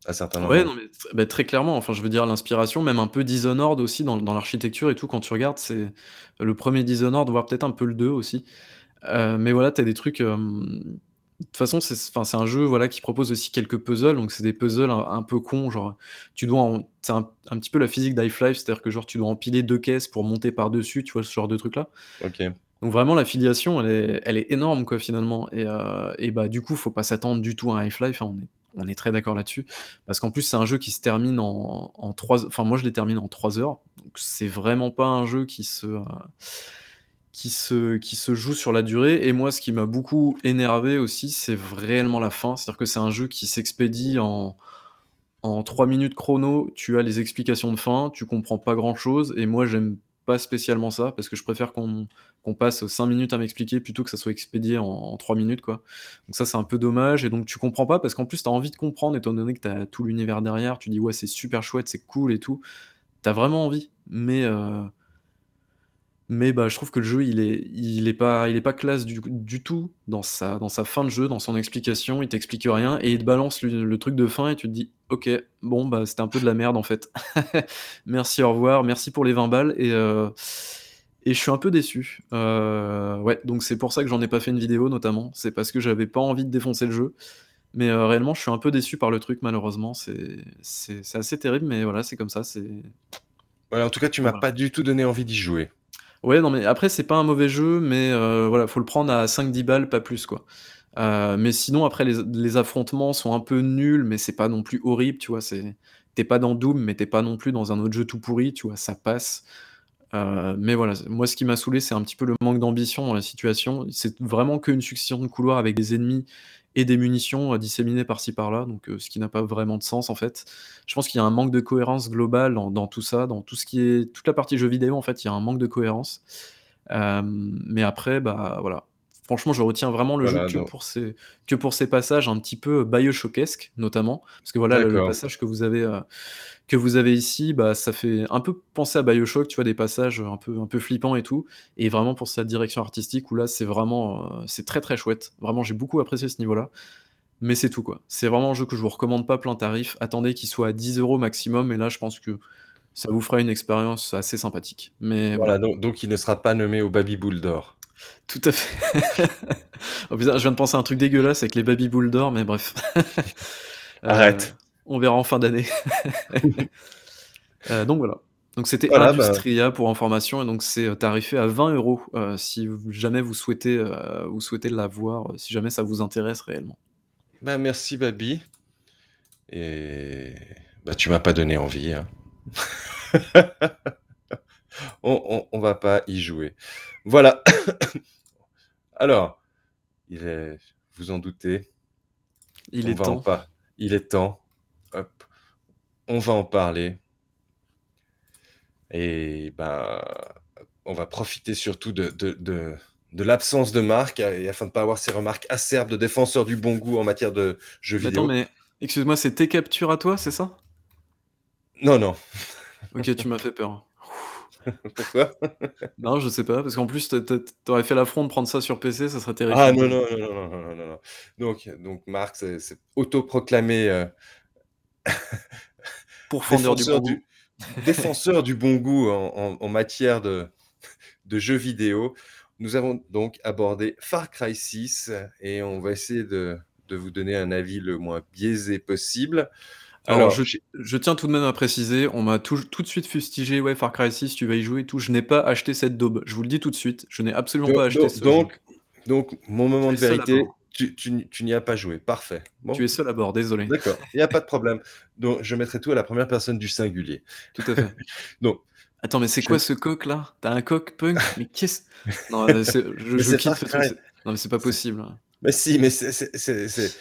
à certains moments. Ouais, non, mais bah, très clairement, enfin, je veux dire l'inspiration, même un peu Dishonored aussi dans dans l'architecture et tout, quand tu regardes, c'est le premier Dishonored, voire peut-être un peu le 2 aussi. mais voilà, tu as des trucs, de toute façon, c'est un jeu, voilà, qui propose aussi quelques puzzles, donc c'est des puzzles un peu cons, genre, tu dois c'est un un petit peu la physique d'Half Life, c'est-à-dire que, genre, tu dois empiler deux caisses pour monter par-dessus, tu vois? Ce genre de truc-là. OK. Donc vraiment l'affiliation, elle est elle est énorme, quoi, finalement et heu et bah, du coup, faut pas s'attendre du tout à un Life, hein, on est on est très d'accord là-dessus. Parce qu'en plus, c'est un jeu qui se termine en en 3 enfin, moi, je l'ai terminé en 3 heures, donc c'est vraiment pas un jeu qui se, euh, qui se, qui se joue sur la durée. Et moi, ce qui m'a beaucoup énervé aussi, c'est réellement la fin. C'est-à-dire que c'est un jeu qui s'expédie en, en 3 minutes chrono. Tu as les explications de fin, tu comprends pas grand-chose. Et moi, j'aime pas spécialement ça, parce que je préfère qu'on passe 5 minutes à m'expliquer plutôt que ça soit expédié en, 3 minutes. Quoi. Donc ça, c'est un peu dommage. Et donc, tu comprends pas, parce qu'en plus, tu as envie de comprendre, étant donné que tu as tout l'univers derrière. Tu dis, ouais, c'est super chouette, c'est cool et tout. Tu as vraiment envie. Mais... Euh, mais bah, je trouve que le jeu, il est il est pas il est pas classe du du tout dans sa dans sa fin de jeu, dans son explication. Il t'explique rien et il te balance le truc de fin et tu te dis: «OK, bon, bah, c'était un peu de la merde, en fait. Merci, au revoir, merci pour les 20 balles» et euh, et je suis un peu déçu. Euh, ouais, donc c'est pour ça que j'en ai pas fait une vidéo, notamment. C'est parce que j'avais pas envie de défoncer le jeu. Mais euh, réellement, je suis un peu déçu par le truc, malheureusement. C'est assez terrible, mais voilà, c'est comme ça, c'est en tout cas, tu m'as pas du tout donné envie d'y jouer. Ouais, non, mais après, c'est pas un mauvais jeu, mais euh, voilà, faut le prendre à 5-10 balles, pas plus, quoi. Euh, mais sinon, après, les, affrontements sont un peu nuls, mais c'est pas non plus horrible, tu vois. T'es pas dans Doom, mais t'es pas non plus dans un autre jeu tout pourri, tu vois, ça passe. Euh, mais voilà, moi, ce qui m'a saoulé, c'est un petit peu le manque d'ambition dans la situation. C'est vraiment qu'une succession de couloirs avec des ennemis et des munitions euh, disséminées par-ci par-là, donc euh, ce qui n'a pas vraiment de sens en fait. Je pense qu'il y a un manque de cohérence globale dans, tout ça, dans tout ce qui est toute la partie jeux vidéo en fait, il y a un manque de cohérence. Euh, mais après, bah voilà, Franchement, je retiens vraiment le jeu que pour, ces, que pour ces passages un petit peu Bioshockesque, notamment. Parce que voilà, le, passage que vous avez, euh, que vous avez ici, bah, ça fait un peu penser à Bioshock, tu vois, des passages un peu, un peu flippants et tout. Et vraiment pour sa direction artistique, où là, c'est vraiment, euh, c'est très très chouette. Vraiment, j'ai beaucoup apprécié ce niveau-là. Mais c'est tout, quoi. C'est vraiment un jeu que je vous recommande pas plein tarif. Attendez qu'il soit à 10 euros maximum. Et là, je pense que ça vous fera une expérience assez sympathique. Mais voilà, Donc, donc, il ne sera pas nommé au Baby Bull d'or. Tout à fait. oh je viens de penser à un truc dégueulasse avec les baby boules d'or, mais bref. Arrête. Euh, on verra en fin d'année. Euh, donc voilà. Donc c'était Voilà, bah Industria pour information et donc c'est, heu, tarifé à 20 €, heu, si jamais vous souhaitez, vous souhaitez l'avoir, si jamais ça vous intéresse réellement. Bah, merci Babi. Et bah, tu m'as pas donné envie, hein. On on on va pas y jouer. Voilà. Alors, il est vous en doutez Il on est va en temps. par il est temps, hop, on va en parler. Et bah, on va profiter surtout de de de de l'absence de Marc et afin de pas avoir ces remarques acerbes de défenseur du bon goût en matière de jeux Mais attends, vidéo. mais excuse-moi, c'est tes captures à toi, c'est ça? Non, non. OK, tu m'as fait peur. Pourquoi? Non, je sais pas, parce qu'en plus, t'aurais fait l'affront de prendre ça sur PC, ça serait terrible. Ah non, non, non, non, non, non. Donc, donc Marx s'est autoproclamé euh... défenseur, du bon, goût, en, matière de, jeux vidéo. Nous avons donc abordé Far Cry 6 et on va essayer de vous donner un avis le moins biaisé possible. Alors Alors je tiens tout de même à préciser, on m'a tout tout de suite fustigé: «Ouais, Far Cry 6, tu vas y jouer et tout». Je n'ai pas acheté cette daube. Je vous le dis tout de suite, je n'ai absolument pas acheté do ce jeu. donc donc mon moment de vérité, tu tu n tu n'y as pas joué. Parfait. Tu es seul à bord, désolé. d'accord, il y a pas de problème. Donc je mettrai tout à la 1re personne du singulier. Tout à fait. Donc Attends, mais c'est je quoi ce coq là? Tu as un coq punk? Mais qu'est-ce? Non, je mais je c'est quitte Far ce truc, Cry. c'est non, mais c'est pas possible, mais si, mais c'est c'est c'est c'est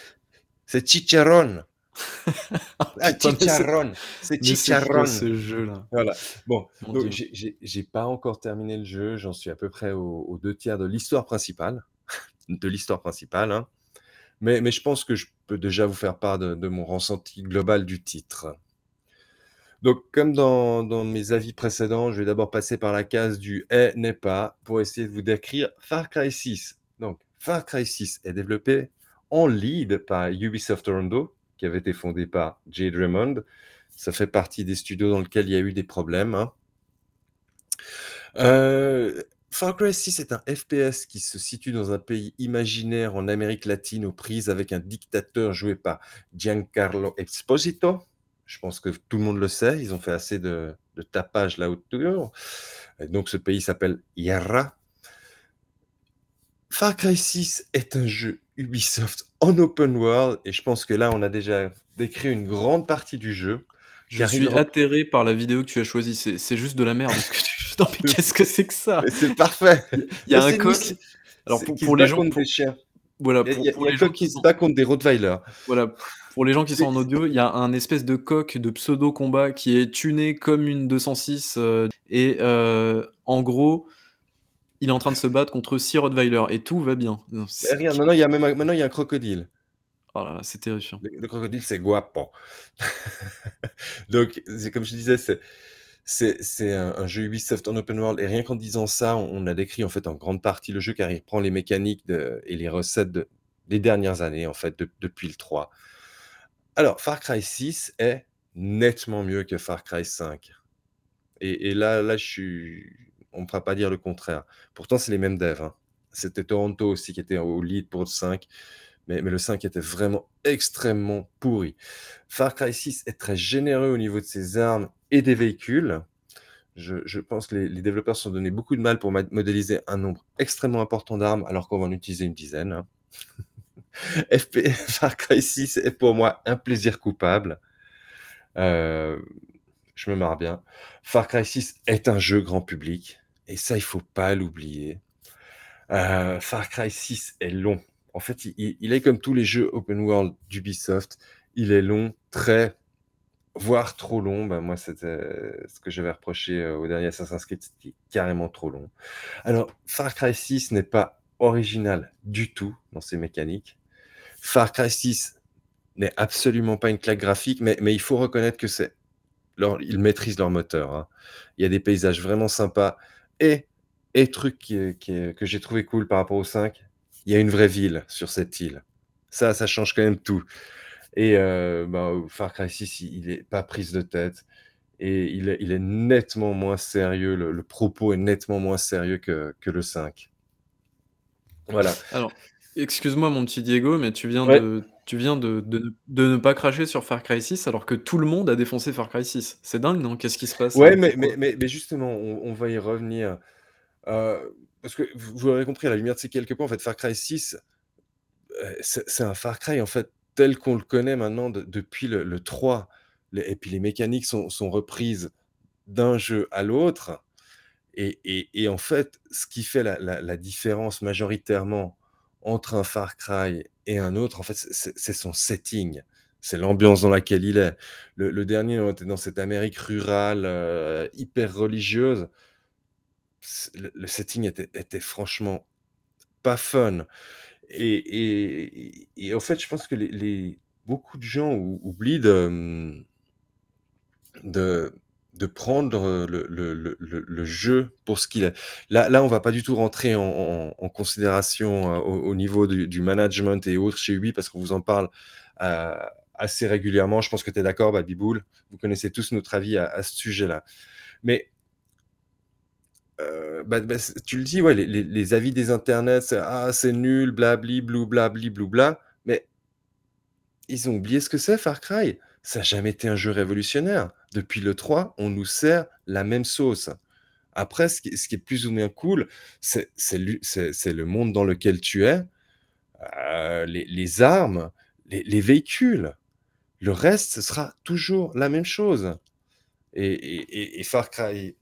c'est Chicharrón. Ah putain, mais c'est Chicharrón. ce jeu là? Voilà. Bon, Mon donc j'ai pas encore terminé le jeu, j'en suis à peu près aux aux 2/3 de l'histoire principale, de l'histoire principale, hein. Mais mais je pense que je peux déjà vous faire part de de mon ressenti global du titre. Donc comme dans dans mes avis précédents, je vais d'abord passer par la case du «est, n'est pas» pour essayer de vous décrire Far Cry 6. Donc Far Cry 6 est développé en lead par Ubisoft Toronto, qui avait été fondé par Jade Raymond. Ça fait partie des studios dans lequel il y a eu des problèmes, hein. Heu, Far Cry 6 est un FPS qui se situe dans un pays imaginaire en Amérique latine aux prises avec un dictateur joué par Giancarlo Esposito. Je pense que tout le monde le sait, ils ont fait assez de tapage là autour et donc ce pays s'appelle Yara. Far Cry 6 est un jeu Ubisoft en open world et je pense que là, on a déjà décrit une grande partie du jeu, Je suis atterré par la vidéo que tu as choisie, c'est juste de la merde qu'est-ce que c'est que ça? C'est parfait! Il y a Mais un une coq alors pour les gens pour voilà, y a il pour y a il pour y a les un gens coq qui qui se sont bat contre des rottweilers. voilà, pour les gens qui sont en audio, il y a un espèce de coq de pseudo combat qui est tuné comme une 206, heu et heu, en gros, il est en train de se battre contre 6 rottweilers et tout va bien. Non regarde, maintenant il y a même un maintenant il y a un crocodile. Oh là là, c'est terrifiant. Le le crocodile, c'est guapo. Donc c'est comme je disais, c'est c'est un un jeu Ubisoft en open world et rien qu'en disant ça, on on a décrit en fait en grande partie le jeu car il reprend les mécaniques de et les recettes de des dernières années en fait, dep depuis le 3. Alors Far Cry 6 est nettement mieux que Far Cry 5 et et là là, je suis on me fera pas dire le contraire. Pourtant, c'est les mêmes devs, hein. C'était Toronto aussi qui était au lead pour le 5, mais le 5 était vraiment extrêmement pourri. Far Cry 6 est très généreux au niveau de ses armes et des véhicules. Je pense que les développeurs se sont donné beaucoup de mal pour modéliser un nombre extrêmement important d'armes alors qu'on va en utiliser une dizaine, hein. Far Cry 6 est pour moi un plaisir coupable. Heu, je me marre bien. Far Cry 6 est un jeu grand public et ça, il faut pas l'oublier. Heu, Far Cry 6 est long. En fait, il est comme tous les jeux open world d'Ubisoft, il est long, très voire trop long. Bah, moi, c'était ce que j'avais reproché, heu, au dernier Assassin's Creed, c'était carrément trop long. Alors, Far Cry 6 n'est pas original du tout dans ses mécaniques. Far Cry 6 n'est absolument pas une claque graphique, mais il faut reconnaître que c'est ils maîtrisent leur moteur, hein. Il y a des paysages vraiment sympas et truc que j'ai trouvé cool par rapport au 5, il y a une vraie ville sur cette île. Ça, ça change quand même tout et heu, bah, Far Cry 6, il il est pas prise de tête et il est nettement moins sérieux, le le propos est nettement moins sérieux que que le 5. Voilà. Alors excuse-moi mon petit Diego, mais tu viens Ouais. de tu viens de de de ne pas cracher sur Far Cry 6 alors que tout le monde a défoncé Far Cry 6. C'est dingue, non? Qu'est-ce qui se passe Ouais, là? mais mais Pourquoi? mais mais justement, on on va y revenir, heu, parce que vous vous l'aurez compris à la lumière de ces quelques points, en fait, Far Cry 6, heu, c'est c'est un Far Cry, en fait, tel qu'on le connaît maintenant de depuis le le 3. Les et puis les mécaniques sont sont reprises d'un jeu à l'autre et et et en fait, ce qui fait la la la différence majoritairement entre un Far Cry et un autre, en fait, c'est son setting. C'est l'ambiance dans laquelle il est. Le dernier, on était dans cette Amérique rurale, heu, hyper religieuse. Le setting était franchement pas fun et en fait, je pense que beaucoup de gens ou oublient de, de de prendre le le jeu pour ce qu'il est. Là là, on va pas du tout rentrer en considération, heu, au au niveau du management et autres chez Ubi parce qu'on vous en parle, heu, assez régulièrement. Je pense que tu es d'accord, Baby-Boule? Vous connaissez tous notre avis à ce sujet-là. Mais bah bah, tu le dis, ouais, les avis des internets, c'est: «Ah, c'est nul, blabli blou blabli blou bla», mais ils ont oublié ce que c'est Far Cry? Ça a jamais été un jeu révolutionnaire. Depuis le 3, on nous sert la même sauce. Après, ce qui est plus ou moins cool, c'est le monde dans lequel tu es, heu, les armes, les les véhicules. Le reste, ce sera toujours la même chose et Far Cry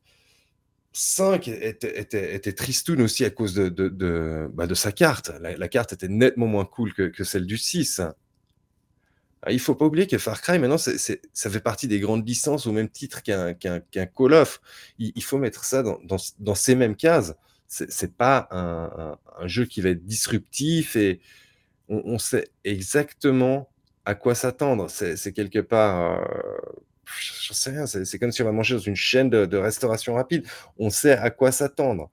5 était était tristoun aussi à cause de de de, bah, sa carte. La la carte était nettement moins cool que que celle du 6. Ah, il faut pas oublier que Far Cry maintenant, ça fait partie des grandes licences au même titre qu'un Call of. Il faut mettre ça dans ces mêmes cases. C'est pas un jeu qui va être disruptif et on sait exactement à quoi s'attendre. C'est quelque part, heu, j j'en sais rien, c'est comme si on va manger dans une chaîne de restauration rapide. On sait à quoi s'attendre.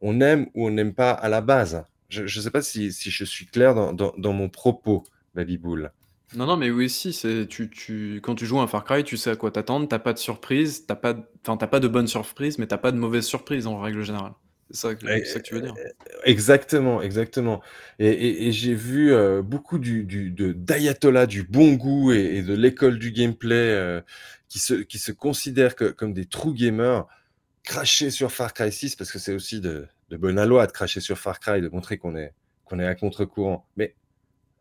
On aime ou on n'aime pas à la base. Je je sais pas si je suis clair dans mon propos, Baby-Boule? Non, non, mais oui, si, tu tu quand tu joues à Far Cry, tu sais à quoi t'attendre, tu as pas de surprise, tu as pas enfin, tu as pas de bonnes surprises, mais tu as pas de mauvaises surprises en règle générale. C'est ça que tu veux dire? exactement, exactement et et j'ai vu, heu, beaucoup du du de d'ayatollahs du bon goût et de l'école du gameplay, heu, qui se qui se considèrent comme des true gamers, cracher sur Far Cry 6 parce que c'est aussi de de bon aloi de cracher sur Far Cry, de montrer qu'on est qu'on est à contre-courant. Mais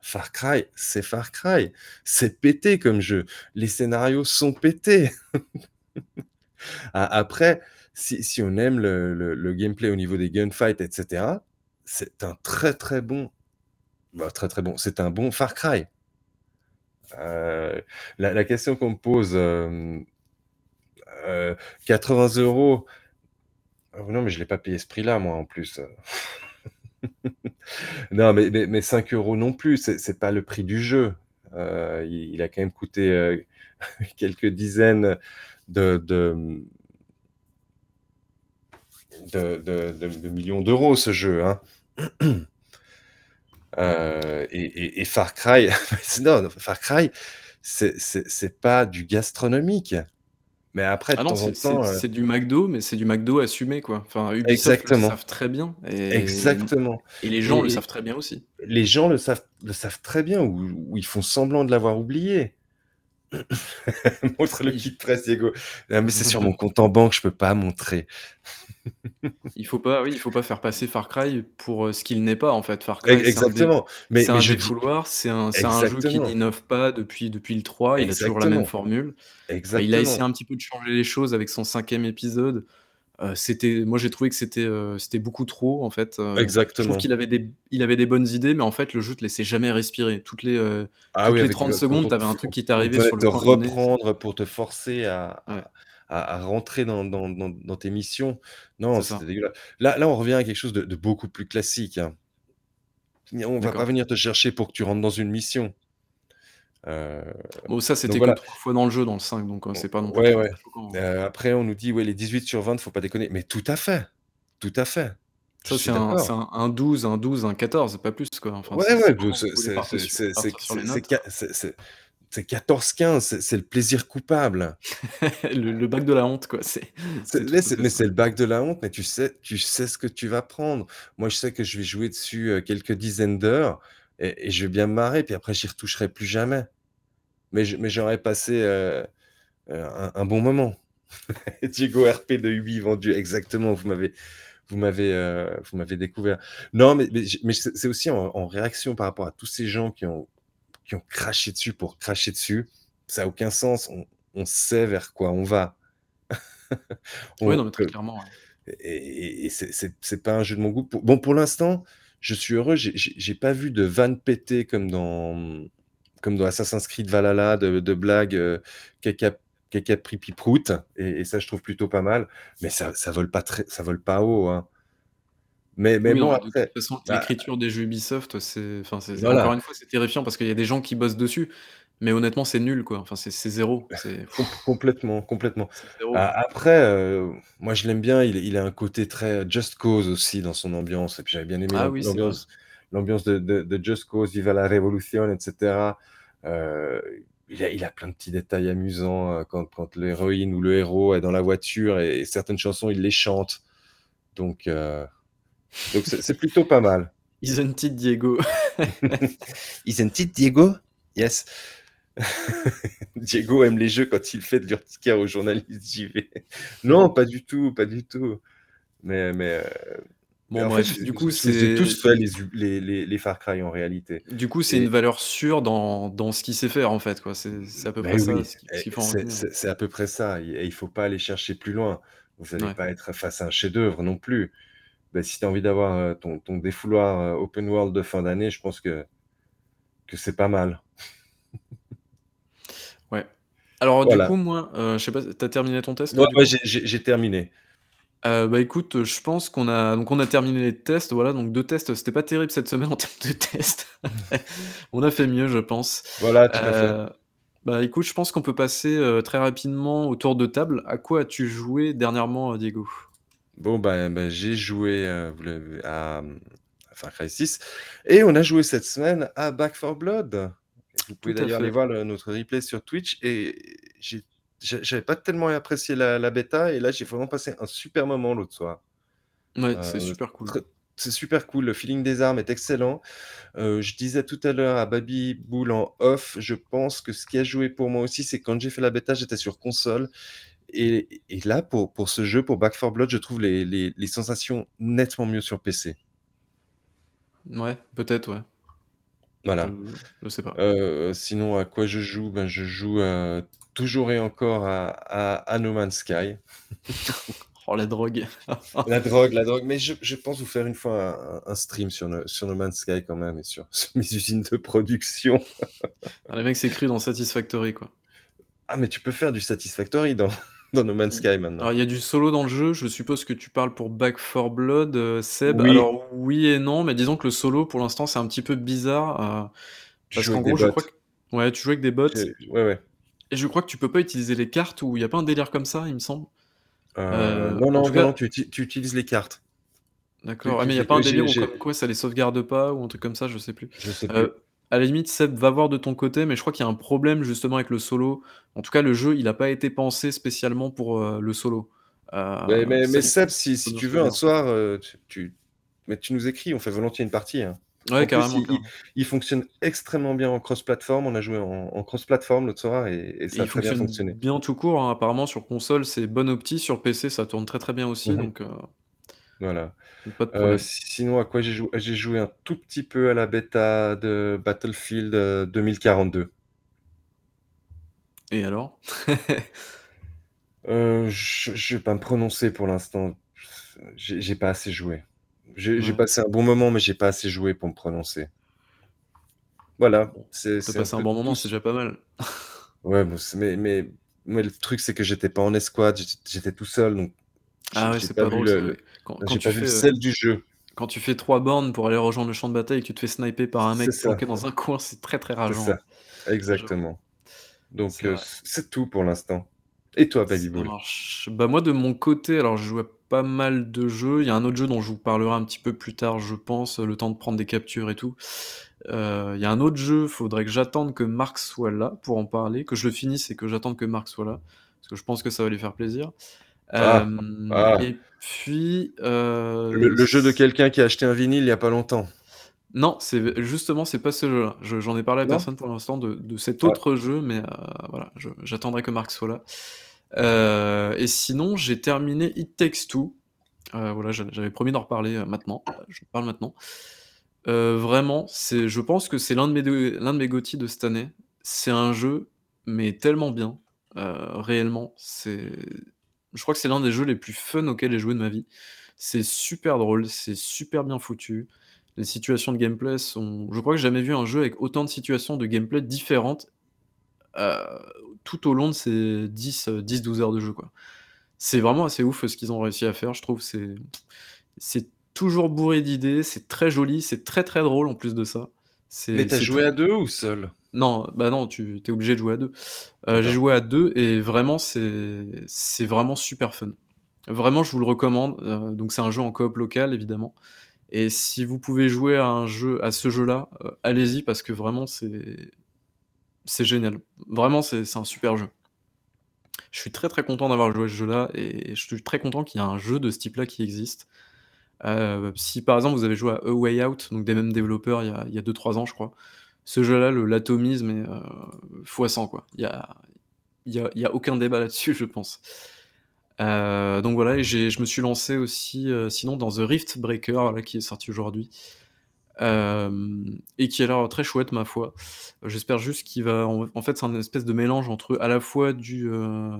Far Cry, c'est Far Cry. C'est pété comme jeu. Les scénarios sont pétés. Après, si on aime le gameplay au niveau des gunfights et cetera, c'est un très, très bon bah, très, très bon, c'est un bon Far Cry. Heu, la question qu'on me pose, hem, heu, 80 €. Oh non, mais je l'ai pas payé ce prix-là, moi, en plus. Non, mais mais mais 5 € non plus, c'est pas le prix du jeu. Heu, il a quand même coûté, heu, quelques dizaines de millions d'euros, ce jeu, hein. Heu et Far Cry, non, Far Cry, c'est pas du gastronomique. Mais après, de Ah non, temps en c'est du McDo, mais c'est du McDo assumé, quoi. Enfin, Ubisoft le Exactement. savent très bien et Exactement et les gens le et savent très bien aussi. les gens le savent le savent très bien ou ou ils font semblant de l'avoir oublié. Montre le kit presse, Diego. «Ah mais c'est sur mon compte en banque, je peux pas montrer». Il faut pas oui, il faut pas faire passer Far Cry pour, heu, ce qu'il n'est pas, en fait. Far Cry, exactement, mais c'est un je dis défouloir, c'est un c'est un jeu qui exactement. n'innove pas depuis depuis le 3, il a toujours la même Exactement. formule. Heu, il a essayé Exactement. un petit peu de changer les choses avec son 5e épisode. Heu, c'était moi, j'ai trouvé que c'était, heu, c'était beaucoup trop, en fait, heu. Je trouve Exactement. qu'il avait des il avait des bonnes idées, mais en fait, le jeu te laissait jamais respirer. Toutes les, Ah oui, toutes les avec 30 le quand secondes, on tu te avais un truc qui t'arrivait sur le te reprendre pour te forcer à Ouais. À à rentrer dans dans dans dans tes missions. Non, c'était ça. dégueulasse. Là là, on revient à quelque chose de de beaucoup plus classique, hein. On va pas venir te chercher pour que tu rentres dans une mission. Heu, Bon, ça, donc c'était voilà. 3 fois dans le jeu, dans le 5, donc heu, O c'est pas non plus ouais, ouais. hein. Heu, après, on nous dit: «Ouais, les 18/20, faut pas déconner». Mais tout à fait, tout à fait. Ça, c'est un un un 12, un 12, un 14, pas plus, quoi. Enfin, Ouais, ouais, c'est c'est partir c'est sur c'est c'est partir q sur les c'est c'est notes. qua c'est c'est c'est 14-15, c'est le plaisir coupable. Le le bac de la honte, quoi, c'est mais c'est le bac de la honte, mais tu sais tu sais ce que tu vas prendre. Moi, je sais que je vais jouer dessus, heu, quelques dizaines d'heures et et je vais bien me marrer, puis après j'y retoucherai plus jamais. Mais je mais j'aurais passé, heu heu, un un bon moment. Diego RP de Ubi vendu, exactement, vous m'avez vous m'avez, vous m'avez découvert. Non, mais mais c'est c'est aussi en en réaction par rapport à tous ces gens qui ont qui ont craché dessus pour cracher dessus. Ça a aucun sens. On on sait vers quoi on va. Oui, On non, mais très clairement, ouais. et et c'est pas un jeu de mon goût. Bon, pour l'instant, je suis heureux, j'ai pas vu de vannes pétées comme dans, comme dans Assassin's Creed Valhalla, de de blagues, heu, caca caca et et ça, je trouve plutôt pas mal, mais ça ça vole pas très ça vole pas haut, hein. Mais mais Oui, non, bon, mais de toute après, façon, bah l'écriture des jeux Ubisoft, c'est enfin, c'est encore voilà. une fois, c'est terrifiant parce qu'il y a des gens qui bossent dessus, mais honnêtement, c'est nul, quoi. Enfin, c'est c'est 0, c'est Com complètement, complètement. c'est 0. A après, heu, moi je l'aime bien, il il a un côté très Just Cause aussi dans son ambiance et puis j'avais bien aimé Ah oui, l'ambiance de de de Just Cause, Viva la Revolución et cetera. Heu, il a il a plein de petits détails amusants, heu, quand quand l'héroïne ou le héros est dans la voiture et et certaines chansons, il les chante. Donc donc c'est c'est plutôt pas mal. Isn't it Diego? Isn't it Diego? Yes. Diego aime les jeux quand il fait de l'urticaire aux journalistes JV. Non, pas du tout, pas du tout. Mais mais mais Bon fait, bref, du coup, ai tous c'est faits les les les les Far Cry en réalité du coup, c'est une valeur sûre dans dans ce qu'il sait faire, en fait. C'est c'est à peu près beh ça oui en c'est c'est c'est à peu près ça et il faut pas aller chercher plus loin. Vous allez Ouais. pas être face à un chef-d'œuvre non plus. Bah, si tu as envie d'avoir, heu, ton ton défouloir, heu, open world de fin d'année, je pense que que c'est pas mal. Ouais. Alors du coup, moi, heu, je sais pas, tu as terminé ton test, Ouais, j'ai terminé. Bah, écoute, je pense qu'on a donc on a terminé les tests, voilà, donc 2 tests, c'était pas terrible cette semaine en termes de tests. On a fait mieux, je pense. Voilà, tout à fait. Bah, écoute, je pense qu'on peut passer, très rapidement au tour de table. À quoi as-tu joué dernièrement, Diego? Bon, bah bah, j'ai joué, vous l'avez à, mmh, à Far Cry 6 et on a joué cette semaine à Back 4 Blood. Vous pouvez Tout à d'ailleurs aller fait. voir le notre replay sur Twitch et j'ai j'a j'avais pas tellement apprécié la la bêta et là, j'ai vraiment passé un super moment l'autre soir. Ouais, c'est Heu, super cool. c'est super cool, le feeling des armes est excellent. Heu, je disais tout à l'heure à Baby Bull en off, je pense que ce qui a joué pour moi aussi, c'est quand j'ai fait la bêta, j'étais sur console et et là, pour pour ce jeu, pour Back 4 Blood, je trouve les les les sensations nettement mieux sur PC. Ouais, peut-être, ouais. Voilà. je sais pas. Heu, sinon à quoi je joue? Ben, je joue, heu, toujours et encore à à à No Man's Sky. Oh la drogue. La drogue, la drogue, mais je je pense vous faire une fois un un stream sur No sur No Man's Sky quand même et sur sur mes usines de production. Ah, les mecs, c'est dans Satisfactory, quoi. Ah mais tu peux faire du Satisfactory dans dans No Man's. Sky maintenant. Alors il y a du solo dans le jeu, je suppose que tu parles pour Back 4 Blood, heu, Seb. Oui, Alors oui et non, mais disons que le solo pour l'instant c'est un petit peu bizarre, heu, je parce qu'en gros je crois que ouais, tu joues avec des bots ouais, ouais. et je crois que tu peux pas utiliser les cartes ou il y a pas un délire comme ça, il me semble? Heu, Heu, non, non, non, cas non, tu tu utilises les cartes. Tu d'accord, ah mais il utilises y a pas un délire où quoi ça les sauvegarde pas ou un truc comme ça, je sais plus. je sais plus. À la limite Seb, va voir de ton côté, mais je crois qu'il y a un problème justement avec le solo. En tout cas le jeu, il a pas été pensé spécialement pour, heu, le solo. Heu, Mais mais mais ça Seb, si tu veux un soir, heu, tu mais tu nous écris, on fait volontiers une partie, hein. Ouais, plus, il fonctionne extrêmement bien en cross-platform. On a joué en en cross-platform l'autre soir et et Et ça a il très bien fonctionné. bien tout court, hein, apparemment sur console, c'est bonne opti, sur PC ça tourne très, très bien aussi Mmh mh. donc Voilà. Pas de Heu, problème. sinon à quoi j'ai joué? J'ai joué un tout petit peu à la bêta de Battlefield, heu, 2042. Et alors? Heu, je je vais pas me prononcer pour l'instant. J'ai pas assez joué. J'ai Ouais, passé un bon moment, mais j'ai pas assez joué pour me prononcer. Voilà, c'est passé un peu bon moment, c'est ce déjà pas mal. ouais, mais mais mais le truc, c'est que j'étais pas en escouade, j'ét j'étais tout seul, donc Ah ouais, c'est pas drôle le le. Quand tu pas fais, sel du jeu. quand tu fais 3 bornes pour aller rejoindre le champ de bataille et que tu te fais sniper par un mec planqué dans un coin, c'est très, très rageant, ça, exactement. Donc c'est c c'est tout pour l'instant. Et toi, marche. Bah, moi, de mon côté, alors joué à pas mal de jeux. Il y a un autre jeu dont je vous parlerai un petit peu plus tard, je pense, le temps de prendre des captures et tout. Il y a un autre jeu, faudrait que j'attende que Marc soit là pour en parler, que je le finisse et que j'attende que Marc soit là, parce que je pense que ça va lui faire plaisir. Ah, Euh, ah. et puis, euh, Le, le jeu de quelqu'un qui a acheté un vinyle il y a pas longtemps. non, c'est justement c'est pas ce jeu-là. Je- J'en ai parlé à Non personne pour l'instant de, de cet Ah. autre jeu, mais euh, voilà, j'attendrai que Marc soit là. Euh, et sinon, j'ai terminé It Takes Two. Euh, voilà, j'a- j'avais promis d'en reparler euh, maintenant. Je parle maintenant. Vraiment, c'est, je pense que c'est l'un de mes l'un de mes GOTY de cette année. C'est un jeu, mais tellement bien, réellement. C'est, je crois que c'est l'un des jeux les plus fun auxquels j'ai joué de ma vie. C'est super drôle, c'est super bien foutu. Les situations de gameplay sont, je crois que j'ai jamais vu un jeu avec autant de situations de gameplay différentes euh, tout au long de ces 10, euh, 10-12 heures de jeu, quoi. C'est vraiment assez ouf ce qu'ils ont réussi à faire, je trouve. C'est, c'est toujours bourré d'idées, c'est très joli, c'est très très drôle en plus de ça. C'est, Mais t'as c'est joué très- à deux ou seul? Non, bah non, tu es obligé de jouer à deux. Euh, j'ai joué à deux et vraiment, c'est, c'est vraiment super fun. Vraiment, je vous le recommande. Euh, donc, c'est un jeu en coop local, évidemment. Et si vous pouvez jouer à un jeu, à ce jeu-là, euh, allez-y parce que vraiment, c'est, c'est génial. Vraiment, c'est, c'est un super jeu. Je suis très très content d'avoir joué à ce jeu-là et je suis très content qu'il y ait un jeu de ce type-là qui existe. Si par exemple vous avez joué à A Way Out, donc des mêmes développeurs il y a, il y a 2-3 ans je crois, ce jeu-là, le- l'atomisme est euh, fois 100 quoi. Il y a, y a, y a aucun débat là-dessus je pense. Euh, donc voilà, et je me suis lancé aussi euh, sinon dans The Rift Breaker voilà, qui est sorti aujourd'hui. Euh, et qui a l'air très chouette ma foi. J'espère juste qu'il va. En, fait, c'est un espèce de mélange entre à la fois du, euh,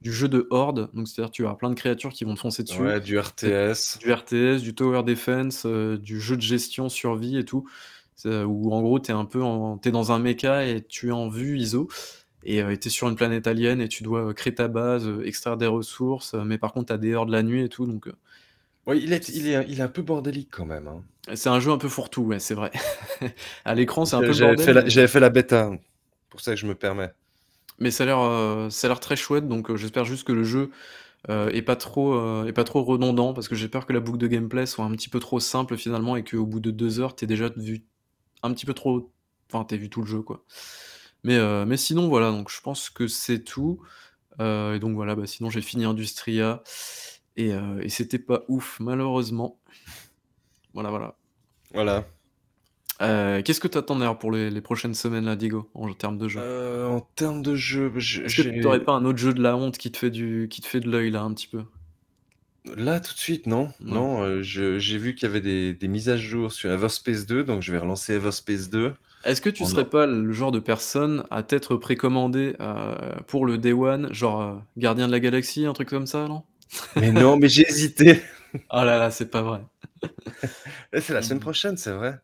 du jeu de horde, donc c'est-à-dire tu as plein de créatures qui vont te foncer dessus, Ouais, du RTS. du RTS, du tower defense, euh, du jeu de gestion survie et tout, où en gros t'es un peu en, t'es dans un mecha et tu es en vue ISO et euh, t'es sur une planète alien et tu dois euh, créer ta base, euh, extraire des ressources, euh, mais par contre t'as des hordes la nuit et tout, donc euh, Ouais, il est, il est, il est un peu bordélique quand même. hein. c'est un jeu un peu fourre-tout, ouais, c'est vrai. à l'écran c'est un peu J'avais bordel, fait, la- mais- j'avais fait la bêta, pour ça que je me permets. Mais ça a l'air, euh, ça a l'air très chouette, donc euh, j'espère juste que le jeu euh, est pas trop, euh, est pas trop redondant, parce que j'ai peur que la boucle de gameplay soit un petit peu trop simple finalement, et qu'au bout de deux heures, t'aies déjà vu un petit peu trop, enfin t'aies vu tout le jeu quoi. Mais, euh, mais sinon voilà, donc je pense que c'est tout. Euh, et donc voilà, bah, sinon j'ai fini Industria, et, euh, et c'était pas ouf malheureusement. Voilà voilà. Voilà. Euh, Qu'est-ce que t'attends d'ailleurs pour les, les prochaines semaines là, Diego, en termes de jeu? Euh, en termes de jeu, je- Est-ce que j'ai- t'aurais pas un autre jeu de la honte qui te fait du, qui te fait de l'œil là un petit peu? Là tout de suite, non. Non, euh, je- j'ai vu qu'il y avait des, des mises à jour sur Everspace 2, donc je vais relancer Everspace 2. Est-ce que tu On serais a- pas le genre de personne à t'être précommandé euh, pour le Day One, genre euh, Gardien de la Galaxie, un truc comme ça, non? Mais non, mais j'ai hésité. Oh là là, c'est pas vrai. Eh, C'est la semaine Mhm. prochaine, c'est vrai.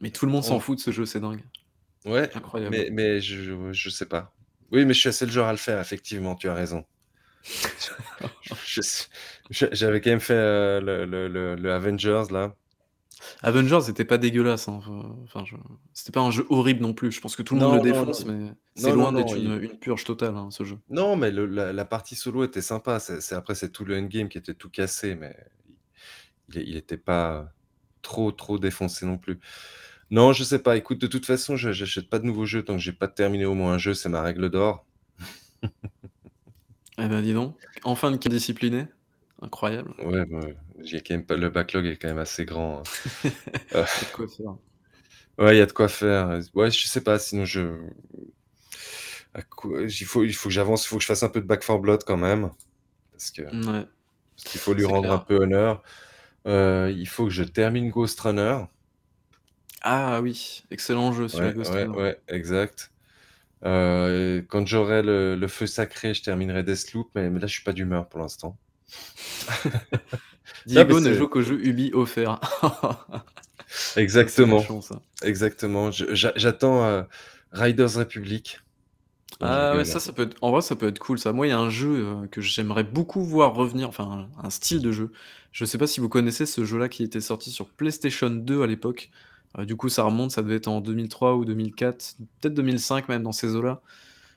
Mais tout le monde s'en On- fout de ce jeu, c'est dingue. Ouais, Incroyable. mais, mais je, je sais pas. Oui, mais je suis assez le genre à le faire, effectivement, tu as raison. J'avais quand même fait euh, le, le- le- le Avengers, là. Avengers, c'était pas dégueulasse. hein. Enfin, je- c'était pas un jeu horrible non plus. Je pense que tout le monde le défonce, non. mais c'est loin d'être une, une purge totale, hein, ce jeu. Non, mais la, la partie solo était sympa. C'est, après, c'est tout le endgame qui était tout cassé, mais il, il était pas trop, trop défoncé non plus. Non, je sais pas. Écoute, de toute façon, je j'achète pas de nouveaux jeux tant que j'ai pas terminé au moins un jeu. C'est ma règle d'or. Eh ben dis donc, enfin une discipliné. Incroyable. Ouais, j'ai quand même pas, le backlog est quand même assez grand. hein. Euh, C'est de quoi faire. ouais, il y a de quoi faire. Ouais, je sais pas. Sinon, je. à quoi- Il faut, il faut que j'avance. Il faut que je fasse un peu de Back 4 Blood quand même. Parce que. Ouais. Parce qu'il faut lui C'est rendre clair. un peu honneur. Euh, il faut que je termine Ghost Runner. Ah oui, excellent jeu sur Ouais, Ghost ouais, Runner. ouais, exact. Euh, quand j'aurai le, le feu sacré, je terminerai Deathloop, mais, mais là, je suis pas d'humeur pour l'instant. Diego ne joue qu'au jeu Ubi offert. Exactement, exactement. J'attends euh, Riders Republic. Ah ouais, ça, ça peut être... En vrai, ça peut être cool, ça. Moi, il y a un jeu euh, que j'aimerais beaucoup voir revenir, enfin, un, un style de jeu. Je sais pas si vous connaissez ce jeu-là qui était sorti sur PlayStation 2 à l'époque. Euh, du coup, ça remonte, ça devait être en 2003 ou 2004, peut-être 2005 même, dans ces eaux-là.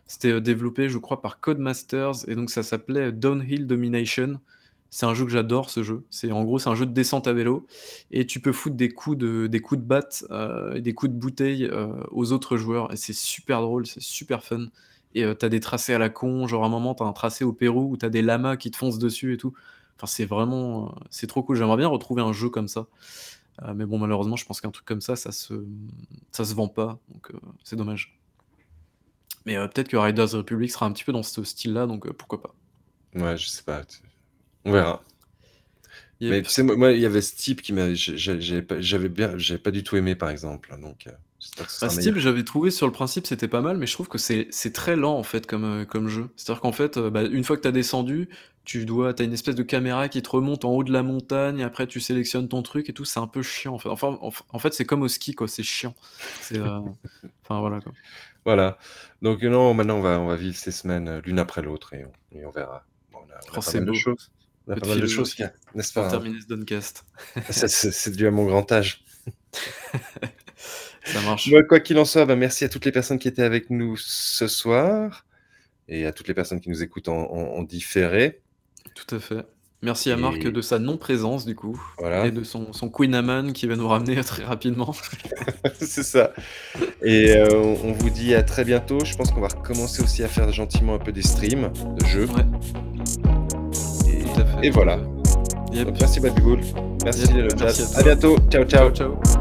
C'était euh, développé, je crois, par Codemasters, et donc ça s'appelait Downhill Domination. C'est un jeu que j'adore ce jeu. C'est en gros, c'est un jeu de descente à vélo et tu peux foutre des coups de des coups de batte, et des coups de bouteille, aux autres joueurs et c'est super drôle, c'est super fun et tu as des tracés à la con, genre à un moment, tu as un tracé au Pérou où tu as des lamas qui te foncent dessus et tout. Enfin, c'est vraiment, c'est trop cool. J'aimerais bien retrouver un jeu comme ça. Mais bon, malheureusement, je pense qu'un truc comme ça, ça se ça se vend pas, donc c'est dommage. Mais peut-être que Riders Republic sera un petit peu dans ce style-là, donc pourquoi pas. Ouais, je sais pas, on verra. Mais tu sais, moi, il y avait ce type qui m'a j'avais bien pas du tout aimé, par exemple, donc bah, ce type, j'avais trouvé sur le principe, c'était pas mal, mais je trouve que c'est très lent, en fait, comme, comme jeu. C'est-à-dire qu'en fait, bah, une fois que tu as descendu, tu dois tu as une espèce de caméra qui te remonte en haut de la montagne, après tu sélectionnes ton truc et tout, c'est un peu chiant, en fait. Enfin, en fait, c'est comme au ski, quoi, c'est chiant. C'est, enfin, voilà, quoi. Voilà. Donc non, maintenant on va on va vivre ces semaines, euh, l'une après l'autre et on et on verra. Bon, on a oh, pas mal de choses. On a pas mal de choses n'est-ce pas, hein? terminer ce Doncast. c'est dû à mon grand âge. Ça marche. quoi qu'il en soit, bah, merci à toutes les personnes qui étaient avec nous ce soir et à toutes les personnes qui nous écoutent en différé. Tout à fait. Merci à Marc de sa non-présence, du coup, et de son son Queen Amman qui va nous ramener très rapidement. C'est ça et euh, on vous dit à très bientôt. Je pense qu'on va recommencer aussi à faire gentiment un peu des streams de jeux. Ouais. Et et voilà. merci Baby Bull. Merci le chat. À bientôt. Ciao, ciao. Ciao, ciao.